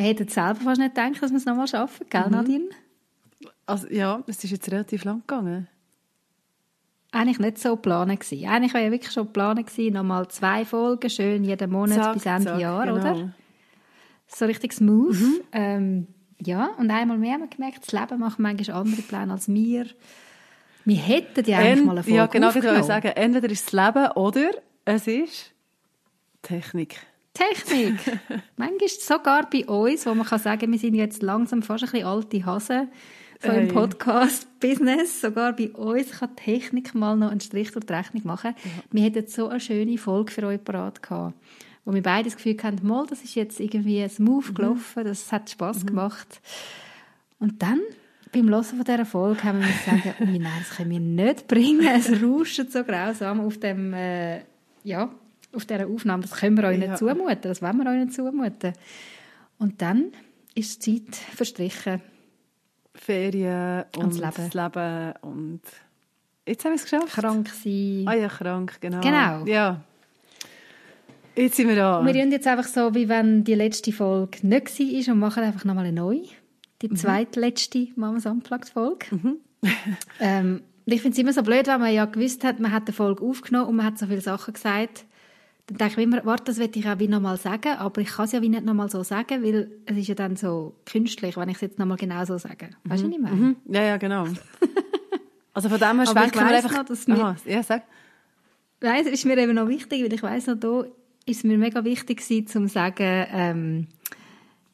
Wir hätten selber fast nicht gedacht, dass wir es nochmal schaffen, gell, Mhm. Nadine? Also, ja, es ist jetzt relativ lang gegangen. Eigentlich nicht so geplant gewesen. Eigentlich war ja wirklich schon geplant gewesen, nochmal zwei Folgen, schön jeden Monat Zack, bis Ende zack, Jahr, genau. oder? So richtig smooth. Ähm, ja, und einmal mehr haben wir gemerkt, das Leben macht manchmal andere Pläne als wir. Wir hätten ja eigentlich Ent- mal eine Folge ja, genau, ich wollte sagen, entweder ist es Leben oder es ist Technik. Technik. Manchmal sogar bei uns, wo man kann sagen, wir sind jetzt langsam fast ein bisschen alte Hasen so im. Podcast-Business. Sogar bei uns kann Technik mal noch einen Strich durch die Rechnung machen. Wir hätten so eine schöne Folge für euch parat gehabt, wo wir beide das Gefühl hatten, mal, das ist jetzt irgendwie smooth gelaufen, das hat Spass gemacht. Und dann, beim Hören von dieser Folge, haben wir sagen, ui, nein, das können wir nicht bringen. Es rauscht so grausam auf dem, äh, ja, auf dieser Aufnahme. Das können wir euch Ja. nicht zumuten. Das wollen wir euch nicht zumuten. Und dann ist die Zeit verstrichen. Ferien und, Und das das Leben. Leben. Und jetzt haben wir es geschafft. Krank sein. Ah ja, krank, genau. Genau. Ja. Jetzt sind wir da. Wir tun jetzt einfach so, wie wenn die letzte Folge nicht war und machen einfach nochmal eine neue. Die Mhm. zweitletzte Mamas Unplugged-Folge. ähm, und ich finde es immer so blöd, wenn man ja gewusst hat, man hat eine Folge aufgenommen und man hat so viele Sachen gesagt. Dann denke ich immer, warte, das will ich auch wie nochmal sagen, aber ich kann es ja wie nicht nochmal so sagen, weil es ist ja dann so künstlich, wenn ich es jetzt nochmal genau so sage. Weißt du, was ich meine? Mhm. Ja, ja, genau. Also von dem her schwenken wir einfach... noch, dass Aha, ja, sag. Nein, es ist mir eben noch wichtig, weil ich weiss noch, da ist es mir mega wichtig gewesen, zum sagen, ähm,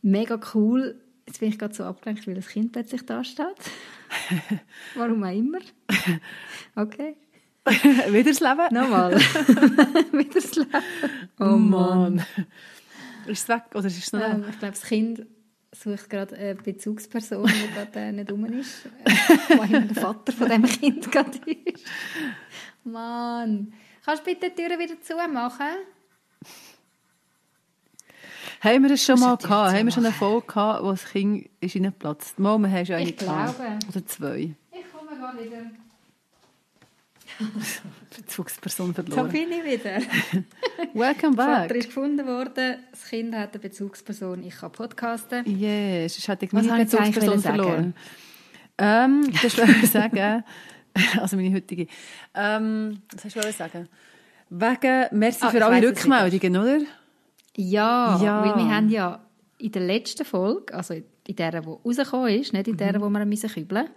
mega cool. Jetzt bin ich gerade so abgelenkt, weil das Kind plötzlich da steht. Warum auch immer. Okay. Wieder das Leben? Nochmal. Wieder das Leben. Oh Mann. Ist es weg oder ist es noch? Ähm, ich glaube, das Kind sucht gerade eine Bezugsperson, die gerade äh, nicht rum ist. Immer der Vater von dem Kind gerade ist. Mann. Kannst du bitte die Tür wieder zumachen? Haben wir das schon mal gehabt? Haben wir schon eine zu Folge gehabt, wo das Kind ist reingeplatzt? Mal, wir haben schon eine Ich glaube. Oder zwei. Ich komme gerade wieder. Bezugsperson Da verloren. bin ich wieder. Welcome Der Vater back. ist gefunden worden, das Kind hat eine Bezugsperson, ich kann podcasten. Yes, ich Was meine Bezugsperson verloren. Ähm, das wollte ich sagen. Also meine heutige. Ähm, was hast du wollen sagen? Wegen, merci Ah, für alle Rückmeldungen, oder? Ja, Ja. weil wir haben ja in der letzten Folge, also in der, die rausgekommen ist, nicht in der, Mhm. wo wir müssen kübeln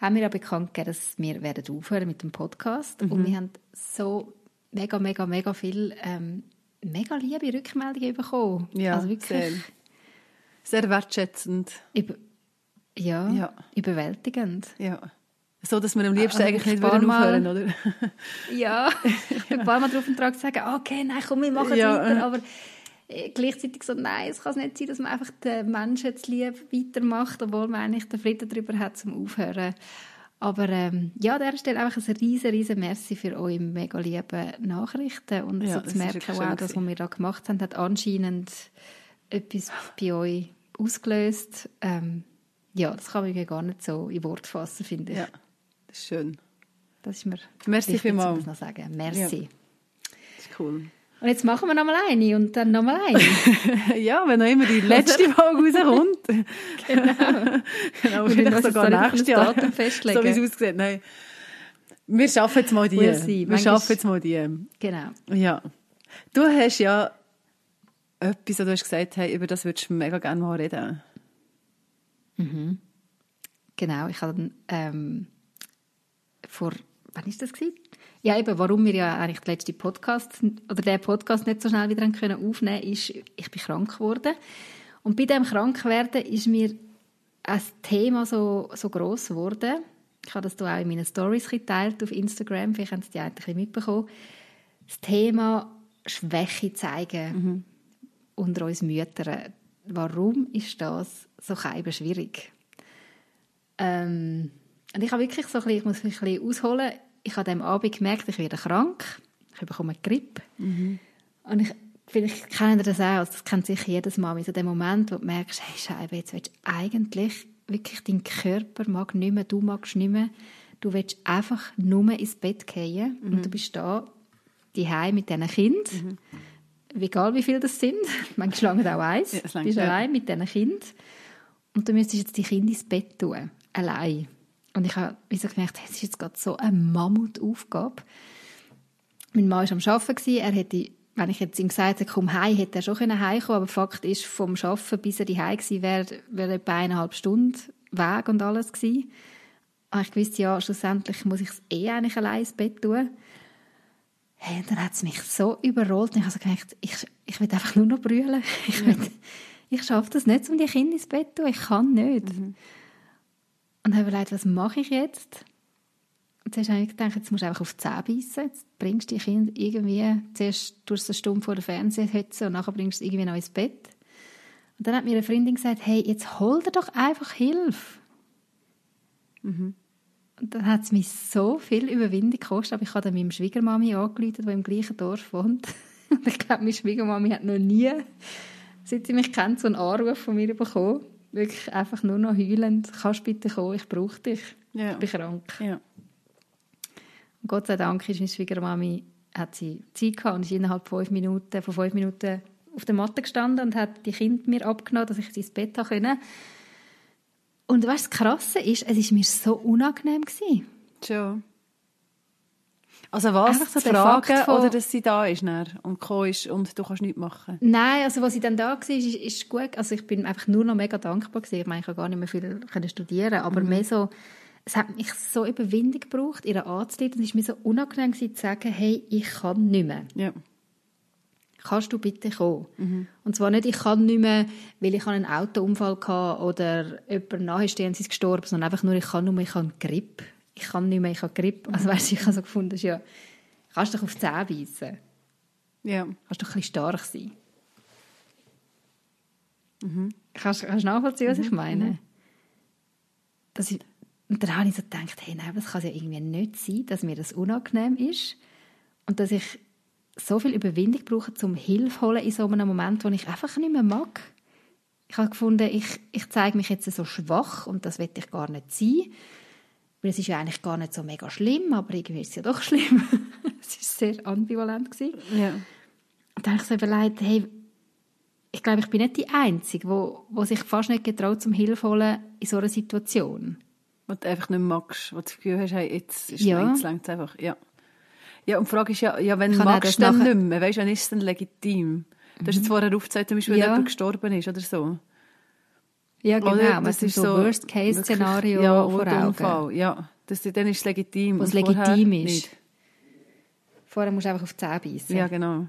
haben wir ja bekannt gegeben, dass wir werden aufhören mit dem Podcast. Mhm. Und wir haben so mega, mega, mega viel ähm, mega liebe Rückmeldungen bekommen. Ja, also wirklich sehr. Sehr wertschätzend. Über, ja, Ja. überwältigend. Ja. So, dass wir am liebsten Ah, eigentlich nicht würden aufhören, oder? Ja, ein paar Mal darauf und dran sagen, okay, nein, komm, wir machen es Ja, weiter. Aber gleichzeitig so, nein, es kann nicht sein, dass man einfach den Menschen jetzt lieb weitermacht, obwohl man eigentlich den Frieden darüber hat zum Aufhören. Aber ähm, ja, an dieser Stelle einfach ein riesen, riesen Merci für eure mega lieben Nachrichten und Ja, so zu merken, wow, das, was wir da gemacht haben, hat anscheinend etwas bei euch ausgelöst. Ähm, ja, das kann man irgendwie gar nicht so in Wort fassen, finde ich. Ja, das ist schön. Das ist mir Merci wichtig, vielmals. das noch sagen. Merci. Das ist cool. Und jetzt machen wir noch mal eine und dann noch mal eine. ja, wenn noch immer die letzte Folge rauskommt. genau. genau, Wir vielleicht sogar nächstes Jahr. Datum festlegen. So wie es aussieht. Nein. Wir schaffen jetzt mal die. Wir Manchmal- schaffen jetzt mal die. genau. Ja. Du hast ja etwas, du hast gesagt hey, über das würdest du mega gerne mal reden. Genau, ich habe ähm, vor, wann ist das gewesen? Ja, eben, warum wir ja eigentlich den letzten Podcast oder den Podcast nicht so schnell wieder haben können aufnehmen ist, ich bin krank geworden. Und bei dem Krankwerden ist mir ein Thema so, so gross geworden. Ich habe das auch in meinen Stories geteilt auf Instagram, vielleicht haben Sie die ein bisschen mitbekommen. Das Thema Schwäche zeigen unter uns Müttern. warum ist das so schwierig? Ähm, und ich habe wirklich so ein bisschen, ich muss ein bisschen ausholen, ich habe am Abend gemerkt, ich werde krank, ich bekomme eine Grippe. Mhm. Und ich, vielleicht kennen ihr das auch, also das kennt sicher jedes Mal, so der Moment, wo du merkst, hey Scheibe, jetzt willst du eigentlich wirklich, dein Körper mag nicht mehr, du magst nicht mehr, du willst einfach nur ins Bett gehen mhm. und du bist da, die mit diesen Kindern, mhm. egal wie viele das sind, manchmal lange auch eins, ja, du bist allein mit diesen Kindern und du müsstest jetzt die Kinder ins Bett tun, allein. Und ich habe so gemerkt, es ist jetzt gerade so eine Mammutaufgabe. Mein Mann war am Arbeiten, er hätte wenn ich jetzt ihm gesagt hätte, komm heim, hätte er schon heimkommen können, aber Fakt ist, vom Arbeiten bis er heim gewesen wäre, wäre etwa eineinhalb Stunden Weg und alles gewesen. Und ich wusste, ja, schlussendlich muss ich es eh eigentlich allein ins Bett tun. Hey, und dann hat es mich so überrollt und ich habe gedacht, ich, ich will einfach nur noch brüllen. Ich, will, ich schaffe das nicht, um die Kinder ins Bett zu tun. Ich kann nicht. Mhm. Und habe überlegt, was mache ich jetzt? Und zuerst habe ich gedacht, jetzt musst du einfach auf die Zähne beißen. Jetzt bringst du die Kinder irgendwie, zuerst durch eine Stunde vor der Fernseher und nachher bringst du sie irgendwie noch ins Bett. Und dann hat mir eine Freundin gesagt, hey, jetzt hol dir doch einfach Hilfe. Mhm. Und dann hat es mich so viel Überwindung gekostet, aber ich habe dann meiner Schwiegermami angerufen, die im gleichen Dorf wohnt. Und ich glaube, meine Schwiegermami hat noch nie, seit sie mich kennt, so einen Anruf von mir bekommen wirklich einfach nur noch heulend, kannst bitte kommen, ich brauche dich, ja. ich bin krank. Ja. Und Gott sei Dank ist meine Schwiegermami, hat sie Zeit gehabt und ist innerhalb fünf Minuten, von fünf Minuten auf der Matte gestanden und hat die Kinder mir abgenommen, dass ich sie ins Bett können. Und was das Krasse ist, es war mir so unangenehm gewesen. Schon. Also was? So Fragen von... oder dass sie da ist und gekommen ist und du kannst nichts machen? Nein, also was sie dann da war, ist, ist gut. Also ich bin einfach nur noch mega dankbar gewesen. Ich meine, ich habe gar nicht mehr viel können studieren, aber mhm. mehr so, es hat mich so Überwindung gebraucht, ihre anzuleiten. Es war mir so unangenehm gewesen, zu sagen, hey, ich kann nicht mehr. Ja. Kannst du bitte kommen? Mhm. Und zwar nicht, ich kann nicht mehr, weil ich einen Autounfall hatte oder jemand nahestehend ist gestorben, sondern einfach nur, ich kann nur mehr, ich habe Grippe ich kann nicht mehr, ich habe Grippe. Also weißt, ich habe so gefunden, ja, kannst du dich auf die Zähne beißen. Ja. Kannst du ein bisschen stark sein. Mhm. Kannst, kannst du nachvollziehen, was mhm. ich meine? Mhm. Dass ich, und dann habe ich so gedacht, hey, nein, das kann ja irgendwie nicht sein, dass mir das unangenehm ist und dass ich so viel Überwindung brauche, um Hilfe zu holen in so einem Moment, wo ich einfach nicht mehr mag. Ich habe gefunden, ich, ich zeige mich jetzt so schwach und das will ich gar nicht sein. Weil es ist ja eigentlich gar nicht so mega schlimm, aber irgendwie ist es ja doch schlimm. es war sehr ambivalent. Gewesen. Ja. Und dann habe ich so überlegt, hey, ich glaube, ich bin nicht die Einzige, wo, wo sich fast nicht getraut, zum Hilfe holen in so einer Situation. Wo du einfach nicht magst, wo du das Gefühl hast, hey, jetzt ist ja. es einfach. Ja. ja, und die Frage ist ja, ja wenn du magst, dann nachher... nicht mehr, weißt, dann ist es dann legitim. Du hast jetzt mhm. vorher aufgezeigt, zum Beispiel, wenn ja. jemand gestorben ist oder so. Ja, genau. Oder? Das ist so Worst-Case-Szenario ja, vor Augen. Unfall. Ja, das, dann ist es legitim. Was legitim ist. Nicht. Vorher musst du einfach auf die Zähne beißen. Ja, genau.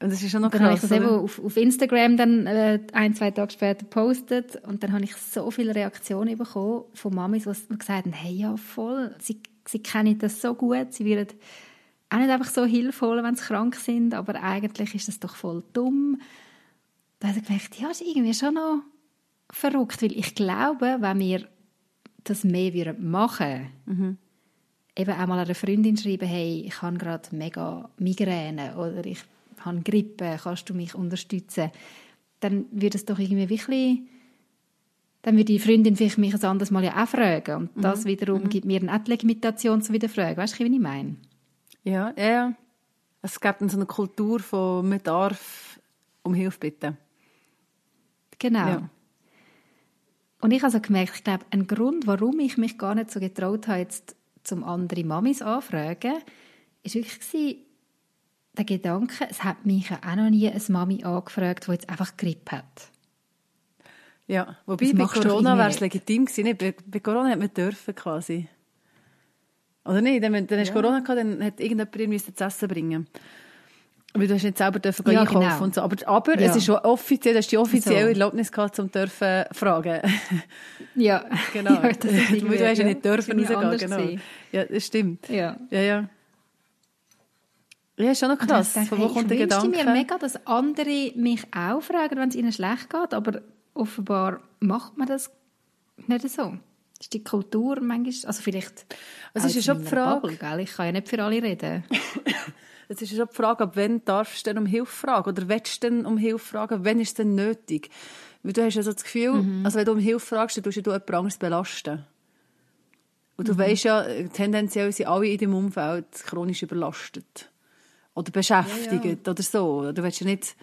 Und das ist schon noch krass. Dann habe ich das eben auf, auf Instagram dann äh, ein, zwei Tage später gepostet und dann habe ich so viele Reaktionen bekommen von Mamis, die gesagt haben, hey, ja, voll, sie, sie kennen das so gut, sie werden auch nicht einfach so Hilfe holen, wenn sie krank sind, aber eigentlich ist das doch voll dumm. Da habe ich gedacht, ja, ist irgendwie schon noch verrückt, weil ich glaube, wenn wir das mehr machen würden, mhm. eben auch mal einer Freundin schreiben, hey, ich habe gerade mega Migräne oder ich habe Grippe, kannst du mich unterstützen? Dann würde es doch irgendwie wirklich dann würde die Freundin vielleicht mich ein anderes Mal ja auch fragen. Und das mhm. wiederum mhm. gibt mir eine die Legitimation zu widerfragen. Weißt du, wie ich meine? Ja, ja, ja. Es gibt so eine Kultur von, man darf um Hilfe bitten. Genau. Ja. Und ich habe also gemerkt, ich glaube, ein Grund, warum ich mich gar nicht so getraut habe, jetzt zum andere Mamis anfragen, ist wirklich der Gedanke, es hat mich auch noch nie eine Mami angefragt, die jetzt einfach Grippe hat. Ja, wobei bei Corona wäre es legitim gewesen. Bei, bei, Corona hat man dürfen quasi. Oder nicht? Dann, dann hast ja. Corona gehabt, dann hat irgendjemand ihr zu essen bringen. Weil du hast nicht selber dürfen ja, einkaufen genau. und so. Aber, aber ja. es ist schon offiziell, du hast die offizielle so. Erlaubnis gehabt, um dürfen fragen. Ja. Genau. Ja, du hast ja nicht dürfen rausgehen, genau. Ja, das stimmt. Ja. Ja, ja. Ja, ist schon noch krass. Denke, Von wo hey, kommt ich der wünschte Gedanke? mir mega, dass andere mich auch fragen, wenn es ihnen schlecht geht, aber offenbar macht man das nicht so. Das ist die Kultur manchmal, also vielleicht Also auch ist ja schon die Frage- Bubble, gell? ich kann ja nicht für alle reden. Es ist schon die Frage, ab wann darfst du denn um Hilfe fragen? Oder willst du denn um Hilfe fragen? Wann ist es denn nötig? Weil du hast ja so das Gefühl, Mhm. also wenn du um Hilfe fragst, dann tust du ja jemand anderes belasten. Und du Mhm. weißt ja, tendenziell sind alle in deinem Umfeld chronisch überlastet. Oder beschäftigt oder so. Du willst ja nicht,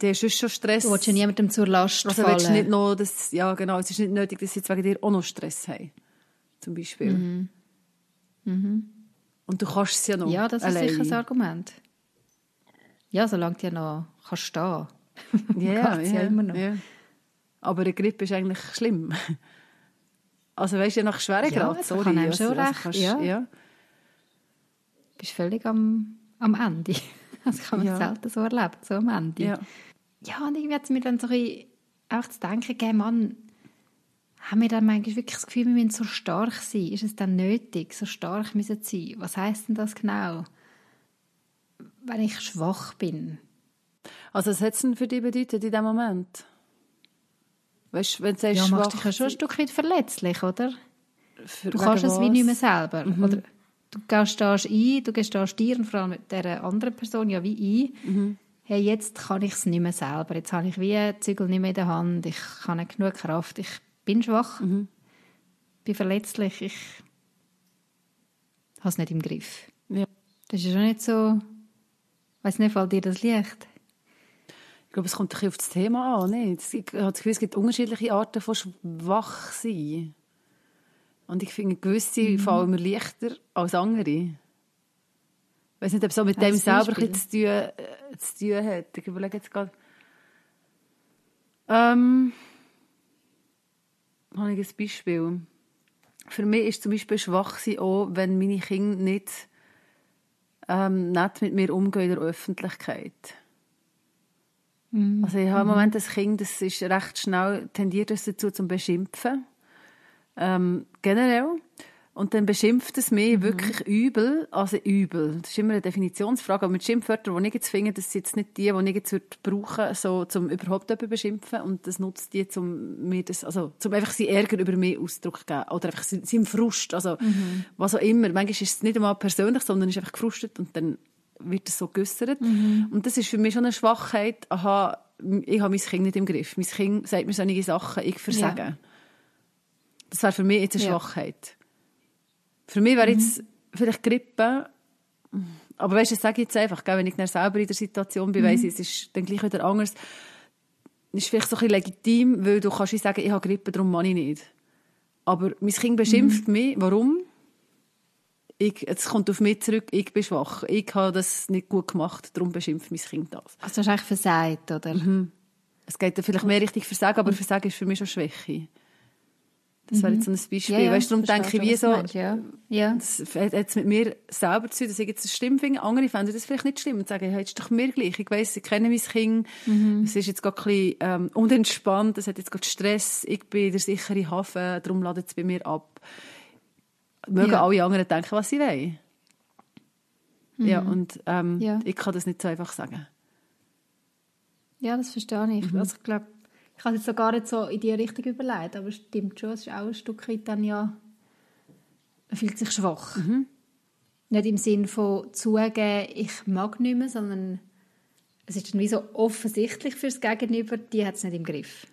die hast schon Stress. Du willst ja niemandem zur Last also fallen. du nicht noch, das, ja genau, es ist nicht nötig, dass sie jetzt wegen dir auch noch Stress haben. Zum Beispiel. Mhm. Und du kannst es ja noch ja, das ist alleine. sicher ein Argument. Ja, solange du ja noch kannst stehen Ja, Geht's ja, ja immer noch. ja. Aber eine Grippe ist eigentlich schlimm. Also weißt du, nach Schweregrad, Ja, es sorry. kann also, schon also recht, kannst- ja. ja. Du bist völlig am, am Ende. Das kann man Ja. selten so erleben, so am Ende. Ja. Ja, und irgendwie hat es mir dann so ein bisschen auch zu denken gegeben, Mann, haben wir dann manchmal wirklich das Gefühl, wir müssen so stark sein? Ist es dann nötig, so stark müssen zu sein? Was heisst denn das genau? Wenn ich schwach bin. Also was hat es denn für dich bedeutet in dem Moment? Weißt du, wenn du sagst, Ja, machst dich ja schon ein Stück weit verletzlich, oder? für- Du kannst es wie nicht mehr selber. Oder du gestehst ein, du gestehst dir und vor allem mit dieser anderen Person ja wie ein, hey, jetzt kann ich es nicht mehr selber. Jetzt habe ich wie Zügel nicht mehr in der Hand. Ich habe nicht genug Kraft. Ich bin schwach, bin verletzlich. Ich habe es nicht im Griff. Ja. Das ist ja schon nicht so... Ich weiss nicht, fällt dir das Licht? Ich glaube, es kommt ein bisschen auf das Thema an. Nicht? Es- Ich habe das Gefühl, es gibt unterschiedliche Arten von schwach sein. Und ich finde, gewisse Mhm. fallen mir leichter als andere. Ich weiß nicht, ob es auch mit dem selber ein bisschen zu tun, äh, zu tun hat. Ich überlege jetzt gerade. Ähm, habe ich ein Beispiel. Für mich ist zum Beispiel schwach sein auch, wenn meine Kinder nicht ähm, nett mit mir umgehen in der Öffentlichkeit. Also ich habe im Moment ein Kind, das ist recht schnell, tendiert es dazu zum Beschimpfen. Ähm, generell. Und dann beschimpft es mich wirklich übel, also übel. Das ist immer eine Definitionsfrage, aber mit Schimpfwörtern, die ich jetzt finde, das sind jetzt nicht die, die ich jetzt würde brauchen so, um überhaupt jemanden beschimpfen. Und das nutzt die, um mir das, also, um einfach seinen Ärger über mich Ausdruck zu geben. Oder einfach seinen Frust, also, was auch immer. Manchmal ist es nicht einmal persönlich, sondern ist einfach gefrustet und dann wird es so geäussert. Und das ist für mich schon eine Schwachheit. Aha, ich habe mein Kind nicht im Griff. Mein Kind sagt mir solche Sachen, ich versage. Ja. Das wäre für mich jetzt eine Ja. Schwachheit. Für mich wäre jetzt vielleicht Grippe, aber weißt du, das sage ich jetzt einfach, gell, wenn ich dann selber in der Situation bin, weiss ich, es ist dann gleich wieder anders. Ist vielleicht so ein bisschen legitim, weil du kannst wie sagen, ich habe Grippe, darum mache ich nicht. Aber mein Kind beschimpft mich, warum? Ich, es kommt auf mich zurück, ich bin schwach. Ich habe das nicht gut gemacht, darum beschimpft mein Kind das. Also du hast eigentlich versagt, oder? Es geht vielleicht mehr richtig Versagen, aber Versagen ist für mich schon Schwäche. Das wäre jetzt so ein Beispiel. Ja, ja, weißt du, darum denke ich, wie so, meinst, ja. Ja. das hat jetzt mit mir selber zu tun, dass ich jetzt das schlimm finde. Andere fänden das vielleicht nicht schlimm und sagen, hey, ist doch mir gleich. Ich weiss, ich kenne mein Kind. Es ist jetzt gerade ein bisschen ähm, unentspannt, es hat jetzt gerade Stress. Ich bin der sichere Hafen, darum ladet es bei mir ab. Mögen Ja. alle anderen denken, was sie wollen. Ja, und ähm, Ja. ich kann das nicht so einfach sagen. Ja, das verstehe ich. Mhm. Also ich glaube, ich habe es jetzt gar nicht so in die Richtung überlegt, aber es stimmt schon, es ist auch ein Stück weit dann ja, man fühlt sich schwach. Mhm. Nicht im Sinn von zugeben, ich mag nicht mehr, sondern es ist dann wie so offensichtlich fürs Gegenüber, die hat es nicht im Griff.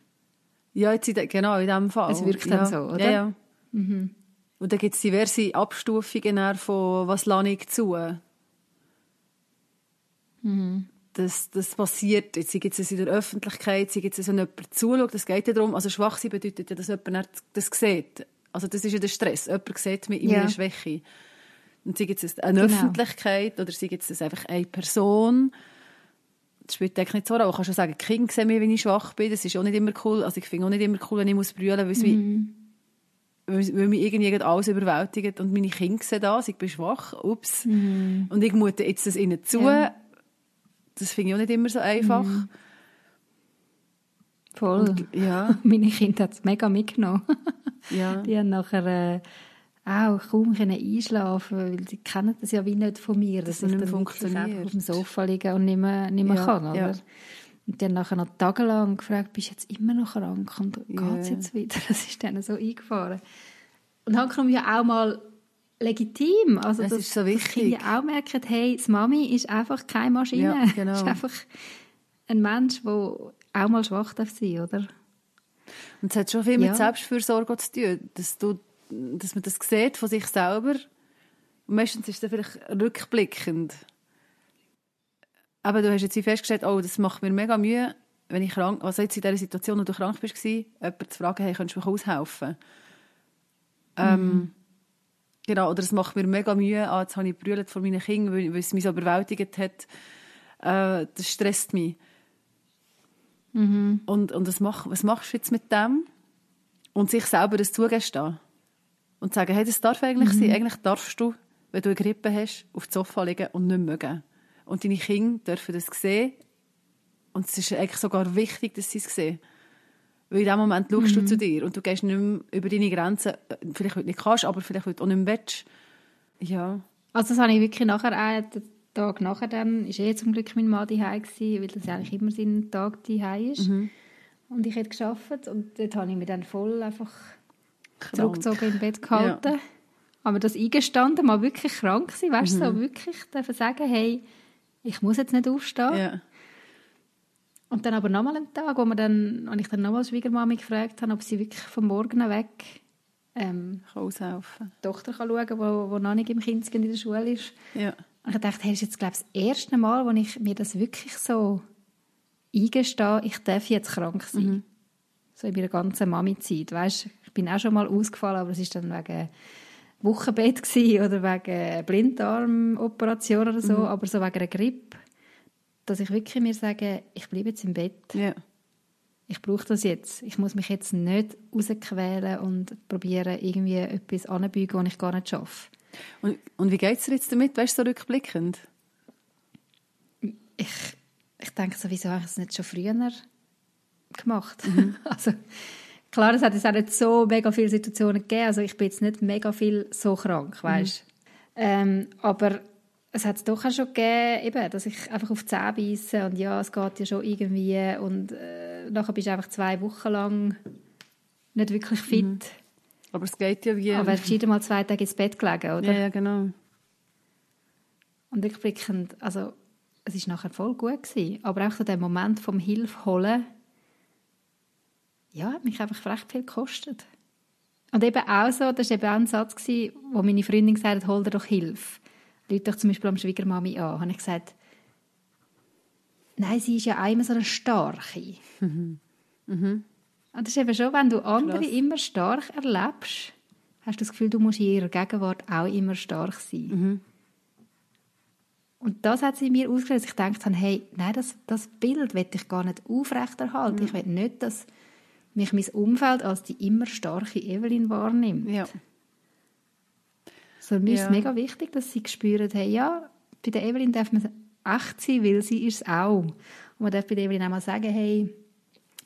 Ja, jetzt in genau, in diesem Fall. Es wirkt ja. dann so, oder? Ja, ja. Und dann gibt es diverse Abstufungen von «Was lasse ich zu?» Das, das passiert, jetzt gibt es in der Öffentlichkeit, sei jetzt, wenn jemand zuschaut, das geht ja darum, also schwach sein bedeutet ja, dass jemand das sieht. Also das ist ja der Stress, jemand sieht mich in Ja. meiner Schwäche. Und sei jetzt eine Genau. Öffentlichkeit oder sei jetzt einfach eine Person, das spielt eigentlich nicht so Rolle. Du kannst schon sagen, die Kinder sehen mich, wenn ich schwach bin, das ist auch nicht immer cool, also ich finde auch nicht immer cool, wenn ich muss brüllen muss, weil es mich weil mich irgendwie alles überwältigt und meine Kinder sehen das, ich bin schwach, ups. Und ich mute jetzt das ihnen zu. Ja. Das finde ich auch nicht immer so einfach. Voll. Und, ja, Meine Kinder hat es mega mitgenommen. ja. Die haben nachher äh, auch kaum einschlafen weil sie kennen das ja wie nicht von mir, dass das ich dann funktioniert. auf dem Sofa liege und nicht mehr, nicht mehr ja, kann. Oder? Ja. Und dann nachher noch tagelang gefragt, bist du jetzt immer noch krank und geht es jetzt wieder? Das ist dann so eingefahren. Und dann kommt ja auch mal legitim. Also, das, das ist so wichtig. Dass auch merken, hey, das Mami ist einfach keine Maschine. Ja, genau. ist einfach ein Mensch, der auch mal schwach darf sein, oder? Und es hat schon viel mit Selbstfürsorge zu tun, dass, du, dass man das sieht von sich selber. Und meistens ist es vielleicht rückblickend. Aber du hast jetzt festgestellt, oh, das macht mir mega Mühe, wenn ich krank, also jetzt in dieser Situation, wo du krank bist, jemanden zu fragen, hey, könntest du mir aushelfen? Ähm, mhm. Ähm, genau, oder es macht mir mega Mühe, ah, jetzt habe ich brüllt vor meinen Kindern, weil, weil es mich so überwältigt hat. Äh, das stresst mich. Mhm. Und, und was, mach, was machst du jetzt mit dem? Und sich selber das zugestehen. Und sagen, hey, das darf eigentlich mhm. sein. Eigentlich darfst du, wenn du eine Grippe hast, auf dem Sofa liegen und nicht mögen. Und deine Kinder dürfen das sehen. Und es ist eigentlich sogar wichtig, dass sie es sehen. Weil in dem Moment schaust mhm. du zu dir und du gehst nicht mehr über deine Grenzen. Vielleicht, du nicht kannst, aber vielleicht, du auch nicht mehr willst. Ja. Also das habe ich wirklich nachher auch Tag nachher dann ist eh zum Glück mein Mann daheim gewesen, weil das eigentlich immer sein Tag daheim ist. Mhm. Und ich hätte geschafft und dort habe ich mich dann voll einfach krank. zurückgezogen im Bett gehalten. Ja. Aber das eingestanden, mal wirklich krank sein, weißt du, mhm. so wirklich dürfen sagen, hey, ich muss jetzt nicht aufstehen. Ja. Und dann aber nochmal einen Tag, wo, man dann, wo ich dann nochmal Schwiegermami gefragt habe, ob sie wirklich vom Morgen weg ähm, aushelfen. die Tochter kann schauen kann, die, die noch nicht im Kind in der Schule ist. Ja. Und ich dachte, hey, das ist jetzt glaube ich, das erste Mal, wo ich mir das wirklich so eingestehe, ich darf jetzt krank sein. Mhm. So in meiner ganzen Mami-Zeit. Weißt, ich bin auch schon mal ausgefallen, aber es ist dann wegen Wochenbett oder wegen Blinddarmoperation oder so, mhm. aber so wegen einer Grippe, dass ich wirklich mir sage, ich bleibe jetzt im Bett. Ja. Ich brauche das jetzt. Ich muss mich jetzt nicht rausquälen und probieren, irgendwie etwas anzubeugen, was ich gar nicht schaffe. Und, und wie geht es dir jetzt damit, weißt du, so rückblickend? Ich, ich denke sowieso, habe ich es nicht schon früher gemacht. Mhm. also, klar, es hat jetzt auch nicht so mega viele Situationen gegeben. Also ich bin jetzt nicht mega viel so krank, weißt mhm. ähm, Aber es hat es doch auch schon gegeben, eben, dass ich einfach auf die Zähne beisse und ja, es geht ja schon irgendwie und äh, nachher bist du einfach zwei Wochen lang nicht wirklich fit. Mhm. Aber es geht ja wie... Aber du mal zwei Tage ins Bett gelegen, oder? Ja, ja genau. Und rückblickend, also es war nachher voll gut gewesen, aber auch so der Moment vom Hilfe holen, ja, hat mich einfach recht viel gekostet. Und eben auch so, das war eben auch ein Satz, gewesen, wo meine Freundin gesagt hat, hol dir doch Hilfe. Leute doch zum Beispiel am Schwiegermami an. Habe ich gesagt, nein, sie ist ja immer so eine Starke. Mhm. Mhm. Und das ist eben schon, wenn du andere Krass. immer stark erlebst, hast du das Gefühl, du musst in ihrer Gegenwart auch immer stark sein. Mhm. Und das hat sie mir ausgelöst, dass ich gedacht habe, hey, nein, das, das Bild will ich gar nicht aufrechterhalten. Mhm. Ich will nicht, dass mich mein Umfeld als die immer starke Evelyn wahrnimmt. Ja. So, mir ja. ist es mega wichtig, dass sie spüren, hey, ja, bei der Evelyn darf man echt sein, weil sie ist es auch. Und man darf bei der Evelyn auch mal sagen, hey,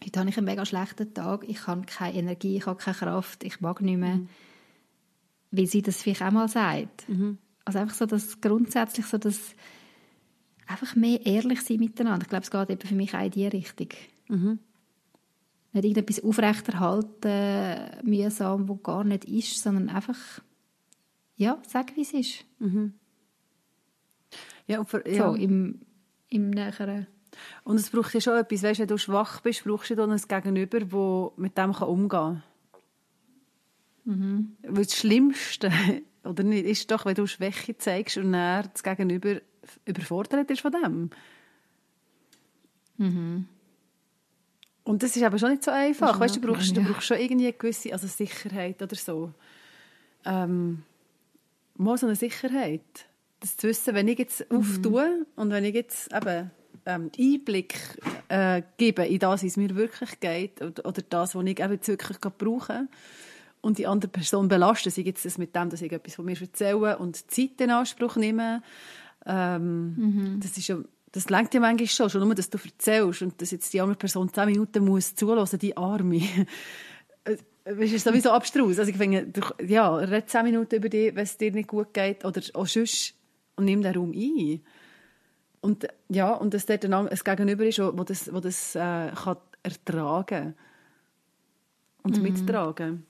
heute habe ich einen mega schlechten Tag, ich habe keine Energie, ich habe keine Kraft, ich mag nicht mehr. Mhm. Weil sie das vielleicht auch mal sagt. Mhm. Also einfach so, dass grundsätzlich so, dass einfach mehr ehrlich sein miteinander. Ich glaube, es geht eben für mich auch in diese Richtung. Mhm. Nicht irgendetwas aufrechterhalten, mühsam, wo gar nicht ist, sondern einfach, ja, sagen, wie es ist. Mhm. Ja, für, ja. So, im, im näheren und es braucht ja schon etwas, weißt, wenn du schwach bist, brauchst du dann ein Gegenüber, das mit dem umgehen kann. Mhm. Weil das Schlimmste, oder nicht, ist doch, wenn du Schwäche zeigst und dann das Gegenüber überfordert ist von dem. Mhm. Und das ist aber schon nicht so einfach. Weißt, du, brauchst, du brauchst schon irgendwie eine gewisse also Sicherheit oder so. Ähm, mal so eine Sicherheit. Das zu wissen, wenn ich jetzt mhm. auftue und wenn ich jetzt eben ähm, Einblick äh, geben in das, wie es mir wirklich geht oder, oder das, was ich eben jetzt wirklich brauche und die andere Person belasten, sei jetzt das mit dem, dass ich etwas von mir erzähle und Zeit in Anspruch nehme, ähm, mhm. das ist ja das lenkt ja manchmal schon, schon nur, dass du erzählst und dass jetzt die andere Person zehn Minuten muss zulassen, die Arme. Es ist sowieso abstrus. Also ich finde, ja, red zehn Minuten über dich, wenn es dir nicht gut geht oder auch sonst und nimm den Raum ein. Und ja, und dass dort ein, Gegenüber ist, wo das, wo das äh, kann ertragen und mhm. mittragen.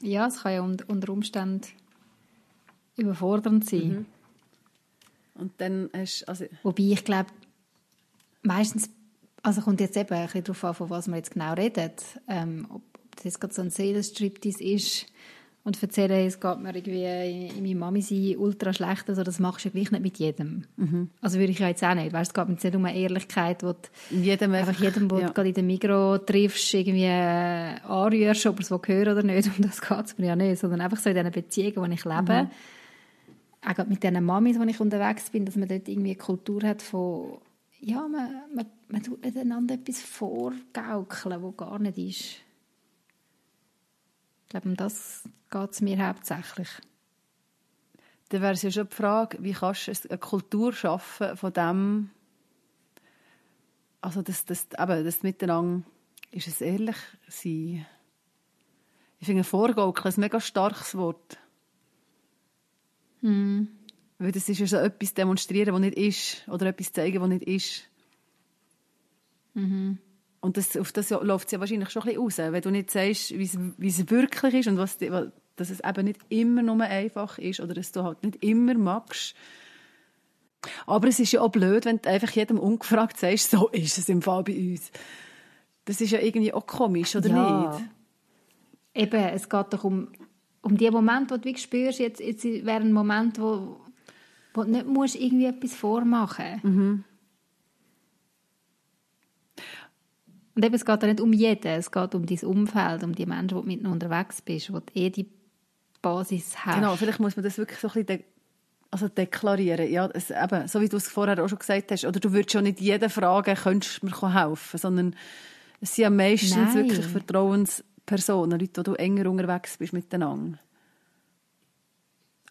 Ja, es kann ja unter Umständen überfordernd sein. Mhm. Und dann hast also Wobei ich glaube, meistens, also kommt jetzt eben ein bisschen darauf an, von was man jetzt genau redet. Ähm, ob das jetzt gerade so ein Seelenstriptease ist und erzählen, es geht mir irgendwie in meiner Mami sein ultra schlecht, also das machst du ja gleich nicht mit jedem. Mhm. Also würde ich ja jetzt auch nicht, weißt, es geht mir jetzt nicht um eine Ehrlichkeit, wo du jedem einfach jedem, wo ja. du gerade in der Migro triffst, irgendwie äh, anrührst, ob er es hören oder nicht, um das geht es mir ja nicht, sondern einfach so in diesen Beziehungen, die ich lebe, mhm auch mit diesen Mamis, wo ich unterwegs bin, dass man dort irgendwie eine Kultur hat von, ja, man, man, man tut nicht einander etwas vorgaukeln, was gar nicht ist. Ich glaube, um das geht es mir hauptsächlich. Dann wäre es ja schon die Frage, wie kannst du eine Kultur schaffen von dem, also das, das, eben, das Miteinander, ist es ehrlich sein? Ich finde Vorgaukeln ein mega starkes Wort. Mhm. Weil das ist ja so etwas demonstrieren, was nicht ist. Oder etwas zeigen, was nicht ist. Mhm. Und das, auf das läuft es ja wahrscheinlich schon ein bisschen raus. Wenn du nicht sagst, wie es wirklich ist und was, dass es eben nicht immer nur einfach ist oder dass du halt nicht immer magst. Aber es ist ja auch blöd, wenn du einfach jedem ungefragt sagst, so ist es im Fall bei uns. Das ist ja irgendwie auch komisch, oder ja. nicht? Eben, es geht doch um um die Momente, wo du spürst, jetzt, jetzt wäre ein Moment, wo, wo du nicht musst irgendwie etwas vormachen mhm. Und eben, es geht ja nicht um jeden, es geht um dein Umfeld, um die Menschen, die du mit unterwegs bist, wo du eh die Basis hast. Genau, vielleicht muss man das wirklich so ein bisschen de also deklarieren. Ja, es, eben, so wie du es vorher auch schon gesagt hast. Oder du würdest schon nicht jede Frage, könntest du mir helfen, sondern es sind ja meistens Nein. wirklich Vertrauens Personen, Leute, die du enger unterwegs bist miteinander.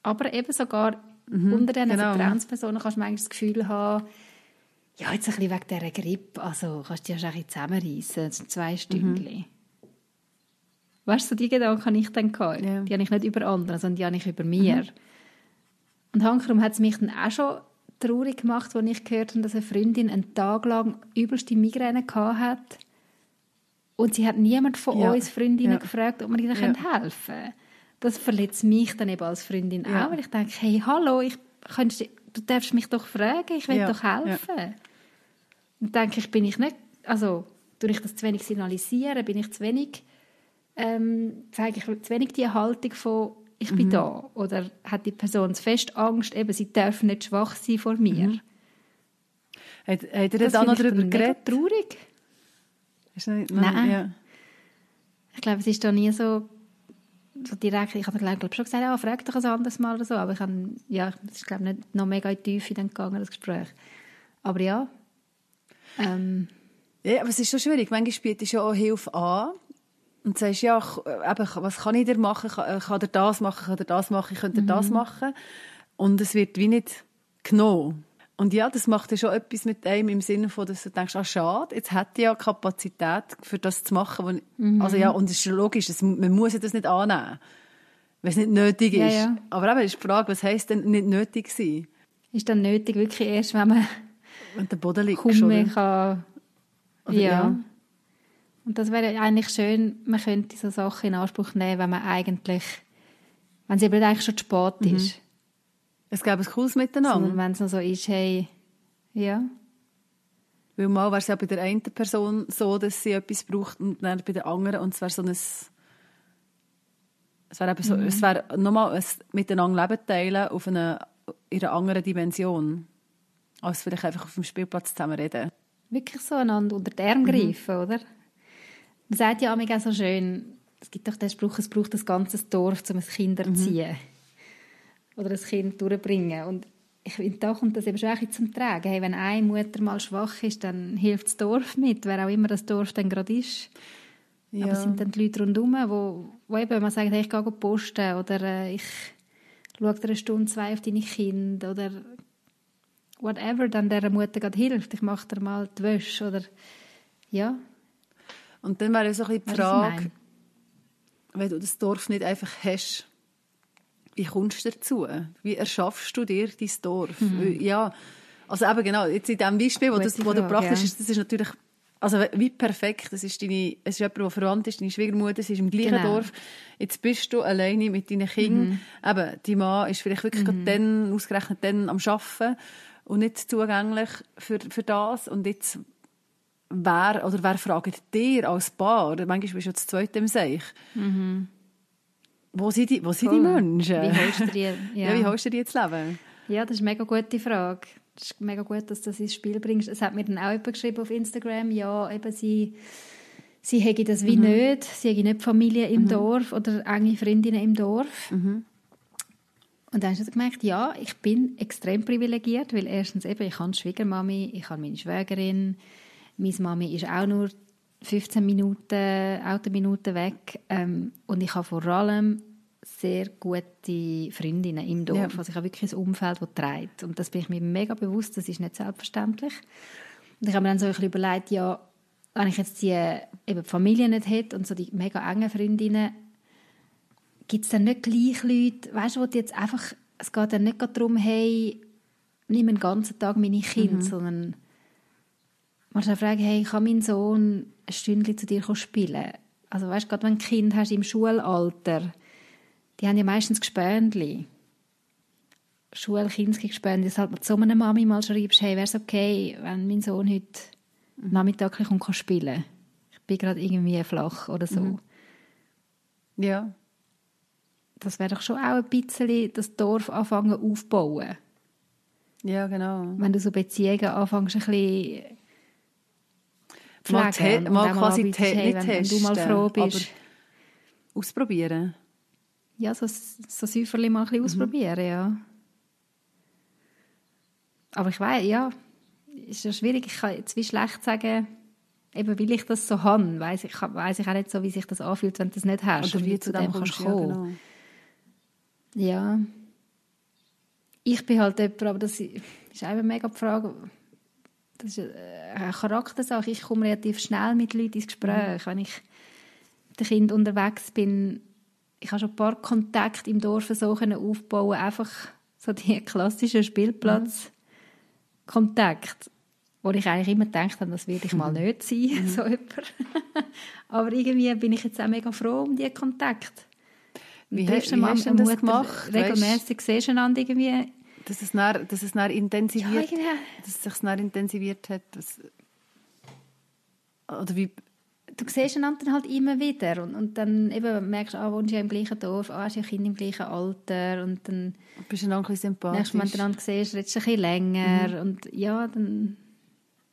Aber eben sogar mhm, unter diesen genau. Vertrauenspersonen kannst du manchmal das Gefühl haben, ja, jetzt ein bisschen wegen dieser Grippe, also kannst du dich schon ein bisschen zusammenreissen, zwei Stunden. Mhm. Weißt du, die Gedanken habe ich dann gehabt. Ja. Die habe ich nicht über andere, sondern die habe ich über mir. Mhm. Und hankerum hat es mich dann auch schon traurig gemacht, als ich gehört habe, dass eine Freundin einen Tag lang übelste Migräne hatte und sie hat niemand von ja. uns Freundinnen ja. gefragt, ob wir ihnen ja. helfen können. Das verletzt mich dann eben als Freundin ja. auch, weil ich denke, hey, hallo, ich, könntest, du darfst mich doch fragen, ich will ja. doch helfen. Und denke ich, bin ich nicht, also tue ich das zu wenig signalisieren, bin ich zu wenig, ähm, zeige ich zu wenig die Haltung von, ich bin mhm. da. Oder hat die Person zu fest Angst, eben, sie darf nicht schwach sein vor mir. Mhm. Hat, hat er dann noch darüber geredet? traurig. Ist nicht, nein. nein. Ja. Ich glaube, es ist da nie so, so direkt, ich habe glaube schon gesagt, ja, frag doch ein anderes Mal oder so, aber ich habe, ja, es ist glaube nicht noch mega in die Tiefe dann gegangen, das Gespräch. Aber ja. Ähm, ja, aber es ist schon schwierig. Manchmal du ja auch Hilfe an und sagst, ja, eben, was kann ich dir machen? Kann, kann er das machen? Kann er das machen? Könnte er mhm. das machen? Und es wird wie nicht genommen. Und ja, das macht ja schon etwas mit einem im Sinne von, dass du denkst, ah, schade, jetzt hätte ich ja Kapazität für das zu machen. Mhm. Also ja, und es ist logisch, das, man muss ja das nicht annehmen, wenn es nicht nötig ist. Ja, ja. Aber eben ist die Frage, was heisst denn nicht nötig sein? Ist dann nötig wirklich erst, wenn man wenn der Boden liegt, kommen kann? Oder, ja. ja. Und das wäre eigentlich schön, man könnte so Sachen in Anspruch nehmen, wenn man eigentlich, wenn es eben eigentlich schon zu spät mhm. ist. Es gäbe ein cooles Miteinander. wenn es noch so ist, hey, ja. Weil mal wäre es ja bei der einen Person so, dass sie etwas braucht und dann bei der anderen und es wäre so ein es wäre eben so, mhm. es wäre nochmal ein Miteinander Leben teilen auf einer, in einer anderen Dimension, als vielleicht einfach auf dem Spielplatz zusammen reden. Wirklich so einander unter den Arm mhm. greifen, mhm. oder? Man sagt ja auch so schön, es gibt doch den Spruch, es braucht ein ganzes Dorf, um ein Kind zu erziehen. Mhm oder ein Kind durchbringen. Und ich finde, da kommt das eben schon ein zum Tragen. Hey, wenn eine Mutter mal schwach ist, dann hilft das Dorf mit, wer auch immer das Dorf dann gerade ist. Ja. Aber es sind dann die Leute rundherum, wo, wo eben man sagt, hey, ich gehe posten oder äh, ich schaue dir eine Stunde, zwei auf deine Kinder oder whatever dann der Mutter gerade hilft. Ich mache dir mal die Wäsche oder ja. Und dann wäre so ein bisschen die Frage, wenn du das Dorf nicht einfach hast, wie kommst du dazu? Wie erschaffst du dir dein Dorf? Mhm. Ja, also eben genau, jetzt in dem Beispiel, wo, das, wo du gebracht hast, das ist natürlich also wie perfekt, das ist deine, es ist jemand, der verwandt ist, deine Schwiegermutter, sie ist im gleichen genau. Dorf. Jetzt bist du alleine mit deinen Kindern. Mhm. Eben, dein Mann ist vielleicht wirklich mhm. dann, ausgerechnet dann am Arbeiten und nicht zugänglich für, für das. Und jetzt wer, oder wer fragt dir als Paar, manchmal bist du das zweite im Seich, mhm. Wo sind die, wo sind die Menschen? Wie holst du die, ja. ja, wie holst du die ins Leben? Ja, das ist eine mega gute Frage es ist mega gut, dass du das ins Spiel bringst. Es hat mir dann auch jemand geschrieben auf Instagram, ja, eben sie, sie hätte das wie mhm. nicht, sie hätte nicht Familie im mhm. Dorf oder enge Freundinnen im Dorf. Mhm. Und dann hast du gemerkt, ja, ich bin extrem privilegiert, weil erstens eben, ich habe eine Schwiegermami, ich habe meine Schwägerin, meine Mami ist auch nur 15 Minuten, Autominuten weg ähm, und ich habe vor allem sehr gute Freundinnen im Dorf. Ja. Also ich habe wirklich ein Umfeld, das trägt. Und das bin ich mir mega bewusst, das ist nicht selbstverständlich. Und ich habe mir dann so ein bisschen überlegt, ja, wenn ich jetzt die eben die Familie nicht hätte und so die mega engen Freundinnen, gibt es dann nicht gleich Leute, weißt du, die jetzt einfach, es geht dann nicht darum, hey, nimm den ganzen Tag meine Kinder, mhm. sondern man kann fragen, hey, kann mein Sohn ein Stündchen zu dir spielen? Also weißt du, gerade wenn du ein Kind hast im Schulalter, die haben ja meistens Gespöndli. Schulkindsgespöndli, dass halt zu einer Mami mal schreibst, hey, wäre es okay, wenn mein Sohn heute mhm. Nachmittag kommt kann spielen Ich bin gerade irgendwie flach oder so. Mhm. Ja. Das wäre doch schon auch ein bisschen das Dorf anfangen aufbauen. Ja, genau. Wenn du so Beziehungen anfängst, ein bisschen pflegen. Mal, mal quasi hey, wenn, wenn, du mal froh bist. ausprobieren ja, so, so Säuferli mal ein bisschen mhm. ausprobieren, ja. Aber ich weiß, ja, ist ja schwierig. Ich kann jetzt wie schlecht sagen, eben weil ich das so habe, weiß ich, weiss ich auch nicht so, wie sich das anfühlt, wenn du das nicht hast. Oder wie, wie zu dem kannst du kommen. Ja, genau. ja. Ich bin halt jemand, aber das ist eben mega die Frage, das ist eine Charaktersache. Ich komme relativ schnell mit Leuten ins Gespräch. Mhm. Wenn ich mit dem Kind unterwegs bin, ich habe schon ein paar Kontakte im Dorf so aufbauen, einfach so die klassischen Spielplatz-Kontakte, wo ich eigentlich immer gedacht habe, das werde ich mal mhm. nicht sein, mhm. so Aber irgendwie bin ich jetzt auch mega froh um diese Kontakte. Wie, hast, wie hast du das gemacht? Regelmäßig siehst du einander irgendwie. Dass es dann, dass es dann intensiviert, ja, dass es sich dann intensiviert hat. Dass, oder wie, du siehst einander halt immer wieder und, und dann eben merkst du, ah, wohnst du ja im gleichen Dorf, ah, hast ja Kind im gleichen Alter und dann bist du dann ein bisschen sympathisch. Nächstes Mal einander siehst, redest du ein bisschen länger mhm. und ja, dann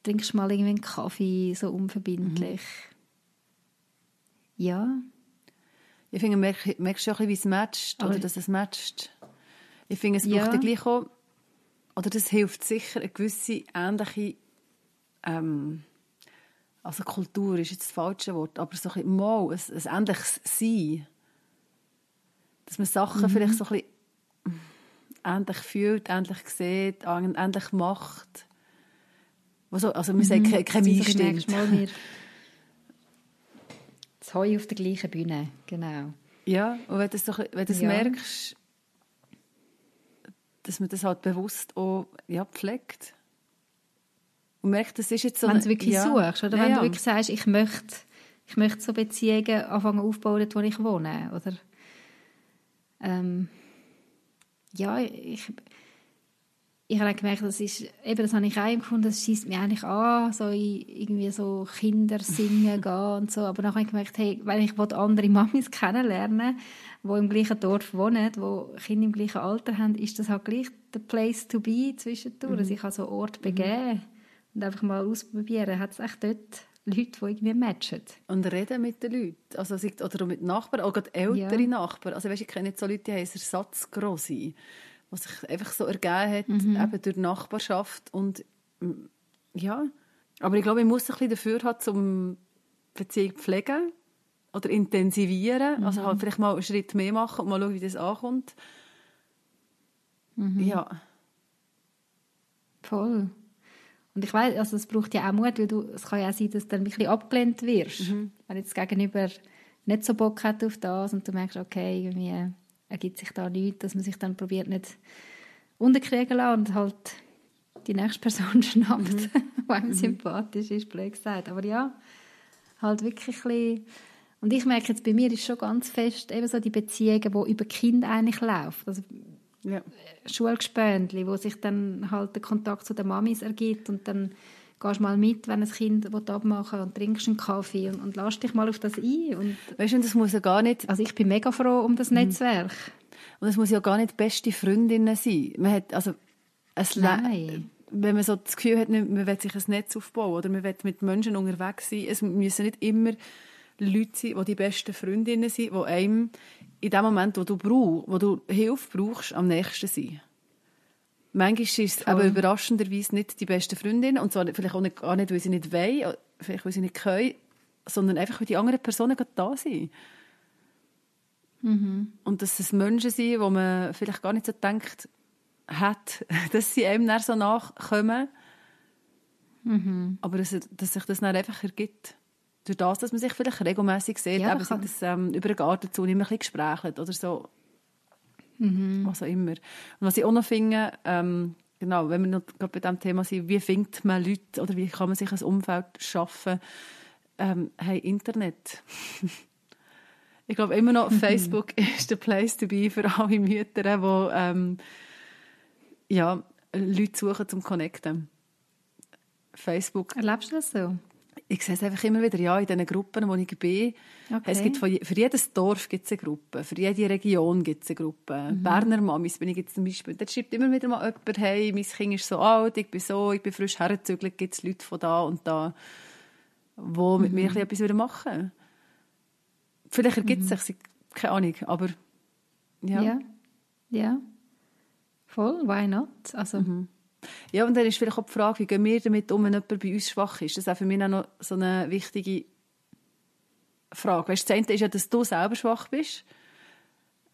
trinkst du mal irgendwie einen Kaffee, so unverbindlich. Mhm. Ja. Ich finde, merkst, merkst du auch ein bisschen, wie es matcht oder dass es matcht. Ich finde, es braucht ja gleich auch, oder das hilft sicher, eine gewisse ähnliche ähm, also Kultur ist jetzt das falsche Wort, aber so ein mal, ein, ein ähnliches Sein. Dass man Sachen mhm. vielleicht so ein bisschen ähnlich fühlt, ähnlich sieht, ähnlich macht. Also, also man mhm. sagt, Chemie also, stimmt. Mal wir das Heu auf der gleichen Bühne, genau. Ja, und wenn du das, wenn du das ja. merkst, dass man das halt bewusst auch ja, pflegt. Und merkt, das ist jetzt so Wenn du wirklich ja. suchst, oder? Ja, wenn du wirklich sagst, ich möchte, ich möchte so Beziehungen anfangen aufbauen, wo ich wohne, oder? Ähm, ja, ich, ich habe gemerkt, das ist, eben, das habe ich auch empfunden, das schießt mir eigentlich an, so irgendwie so Kinder singen gehen und so, aber dann habe ich gemerkt, hey, wenn ich andere Mamis kennenlernen die im gleichen Dorf wohnen, wo Kinder im gleichen Alter haben, ist das halt gleich der Place to be zwischendurch, mhm. also ich kann so Ort begeben. Mhm und einfach mal ausprobieren. Hat es echt dort Leute, die irgendwie matchen? Und reden mit den Leuten. Also, oder mit Nachbarn, auch gerade ältere ja. Nachbarn. Also, weißt, ich kenne nicht so Leute, die haben Ersatzgrossi, was sich einfach so ergeben hat, mhm. eben durch Nachbarschaft. Und mm, ja, aber ich glaube, ich muss ein bisschen dafür haben, um Beziehung pflegen oder intensivieren. Mhm. Also halt vielleicht mal einen Schritt mehr machen und mal schauen, wie das ankommt. Mhm. Ja. Voll. Und ich weiß, also es braucht ja auch Mut, weil du, es kann ja auch sein, dass du dann ein bisschen abgelehnt wirst. Mhm. Wenn jetzt Gegenüber nicht so Bock hat auf das und du merkst, okay, irgendwie ergibt sich da nichts, dass man sich dann probiert nicht unterkriegen lassen und halt die nächste Person schnappt, mhm. die einem mhm. sympathisch ist, blöd gesagt. Aber ja, halt wirklich ein bisschen und ich merke jetzt, bei mir ist schon ganz fest eben so die Beziehungen, die über Kind eigentlich laufen. Also ja. Schulgespöntli, wo sich dann halt der Kontakt zu den Mamis ergibt und dann gehst du mal mit, wenn ein Kind abmachen will und trinkst einen Kaffee und, und lass dich mal auf das ein. Und weißt du, das muss ja gar nicht... Also ich bin mega froh um das mhm. Netzwerk. Und es muss ja gar nicht beste Freundinnen sein. Man hat, also, es Nein. Wenn man so das Gefühl hat, man will sich ein Netz aufbauen oder man will mit Menschen unterwegs sein, es müssen nicht immer Leute sind, die die besten Freundinnen sind, die einem in dem Moment, wo du, brauch, wo du Hilfe brauchst, am nächsten sind. Manchmal ist es aber überraschenderweise nicht die beste Freundin und zwar vielleicht auch nicht, gar nicht, weil sie nicht wollen, vielleicht weil sie nicht können, sondern einfach, weil die anderen Personen gerade da sind. Mhm. Und dass es Menschen sind, wo man vielleicht gar nicht so denkt hat, dass sie einem dann so nachkommen. Mhm. Aber dass, dass sich das dann einfach ergibt durch das, dass man sich vielleicht regelmäßig sieht, ja, eben kann... das, ähm, über den Garten zu immer ein bisschen oder so. Mhm. Was auch immer. Und was ich auch noch finde, ähm, genau, wenn wir noch gerade bei diesem Thema sind, wie findet man Leute oder wie kann man sich ein Umfeld schaffen, ähm, hey, Internet. ich glaube immer noch, Facebook ist der Place to be für alle Mütter, die ähm, ja, Leute suchen zum Connecten. Facebook. Erlebst du das so? Ich sehe es einfach immer wieder, ja, in diesen Gruppen, wo ich bin. Okay. Es gibt für jedes Dorf gibt es eine Gruppe, für jede Region gibt es eine Gruppe. Mhm. Berner Mamis bin ich jetzt zum Beispiel. Da schreibt immer wieder mal jemand, hey, mein Kind ist so alt, ich bin so, ich bin frisch hergezügelt, gibt es Leute von da und da, die mhm. mit mir mhm. etwas machen würden. Vielleicht ergibt es mhm. sich, keine Ahnung, aber ja. Ja, ja. voll, why not? Also... Mhm. Ja, und dann ist vielleicht auch die Frage, wie gehen wir damit um, wenn jemand bei uns schwach ist. Das ist auch für mich auch noch so eine wichtige Frage. Weißt, das eine ist ja, dass du selber schwach bist.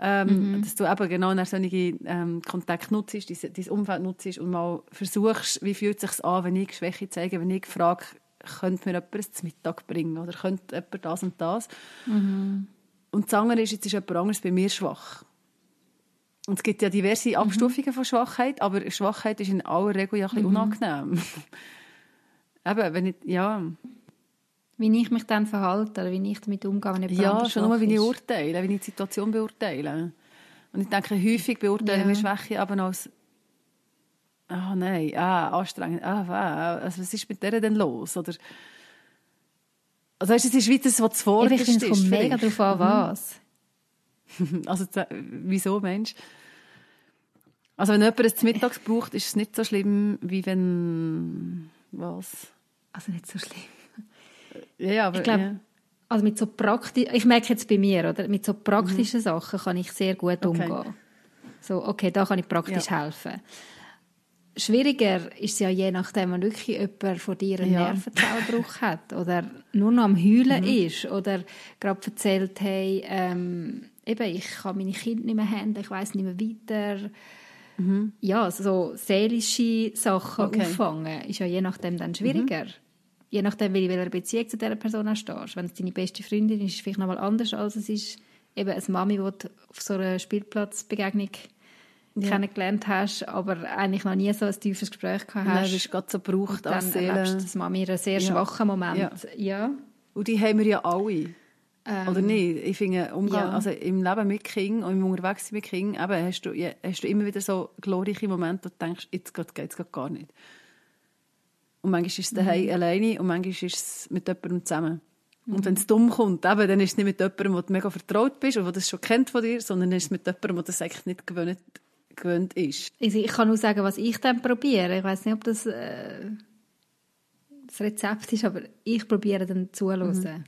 Ähm, mhm. Dass du eben genau nach solchen ähm, Kontakt nutzt, dein, dein Umfeld nutzt und mal versuchst, wie fühlt es sich an, wenn ich Schwäche zeige, wenn ich frage, könnte mir jemand zum Mittag bringen oder könnte jemand das und das. Mhm. Und das andere ist, jetzt ist jemand anderes bei mir schwach. Und es gibt ja diverse mhm. Abstufungen von Schwachheit, aber Schwachheit ist in aller Regel ja ein bisschen mhm. unangenehm. Eben, wenn ich, ja. Wie ich mich dann verhalte oder wie ich damit umgehe, wenn jemand Ja, schon nur, wie ich urteile, wie ich die Situation beurteile. Und ich denke, häufig beurteilen ja. wir Schwäche aber als ah oh nein, ah, anstrengend, ah, wow, also was ist mit der denn los? Oder, also weißt, es ist wie das, was zuvorderst ist. Ich finde, es kommt mega darauf an, mhm. was. also, wieso, Mensch? Also, wenn jemand es mittags braucht, ist es nicht so schlimm, wie wenn, was? Also, nicht so schlimm. Ja, aber, ich glaube, ja. also mit so praktisch, ich merke jetzt bei mir, oder? Mit so praktischen mhm. Sachen kann ich sehr gut okay. umgehen. So, okay, da kann ich praktisch ja. helfen. Schwieriger ist es ja je nachdem, wenn wirklich jemand von dir einen ja. Nervenzusammenbruch hat oder nur noch am Heulen mhm. ist oder gerade erzählt, hey, ähm, eben, ich kann meine Kinder nicht mehr handeln, ich weiß nicht mehr weiter. Mhm. Ja, so seelische Sachen okay. auffangen ist ja je nachdem dann schwieriger. Mhm. Je nachdem, in welcher Beziehung zu dieser Person stehst. Wenn es deine beste Freundin ist, ist es vielleicht nochmal anders, als es ist eben eine Mami, die du auf so einer Spielplatzbegegnung ja. kennengelernt hast, aber eigentlich noch nie so ein tiefes Gespräch gehabt hast. Nein, das ist gerade so gebraucht als Seele. erlebst das Mami in einem sehr ja. schwachen Moment. Ja. ja. Und die haben wir ja alle. Ähm, Oder nicht? Ich finde, Umgang, ja. also im Leben mit Kindern und im Unterwegssein mit Kindern, eben, hast, du, hast du immer wieder so glorreiche Momente, wo du denkst, jetzt geht es gar nicht. Und manchmal ist es daheim mhm. alleine und manchmal ist es mit jemandem zusammen. Mhm. Und wenn es dumm kommt, eben, dann ist es nicht mit jemandem, wo du mega vertraut bist und der das schon kennt von dir, sondern ist es mit jemandem, der das eigentlich nicht gewöhnt, gewöhnt ist. Also ich kann nur sagen, was ich dann probiere. Ich weiß nicht, ob das äh, das Rezept ist, aber ich probiere dann zuhören. Mhm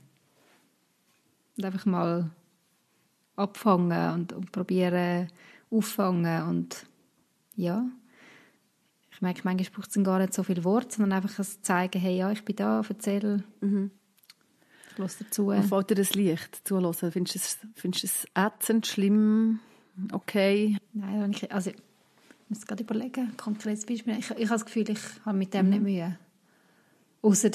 und einfach mal abfangen und, und probieren auffangen und ja ich merke, manchmal braucht es gar nicht so viel Wort, sondern einfach ein Zeigen, hey, ja, ich bin da, erzähle. Mhm. Ich höre dazu. Und fällt dir das Licht zuhören? Findest du es, findest du es ätzend, schlimm, okay? Nein, ich, also ich muss gerade überlegen, konkretes Beispiel. Ich, ich habe das Gefühl, ich habe mit dem mhm. nicht Mühe. Außer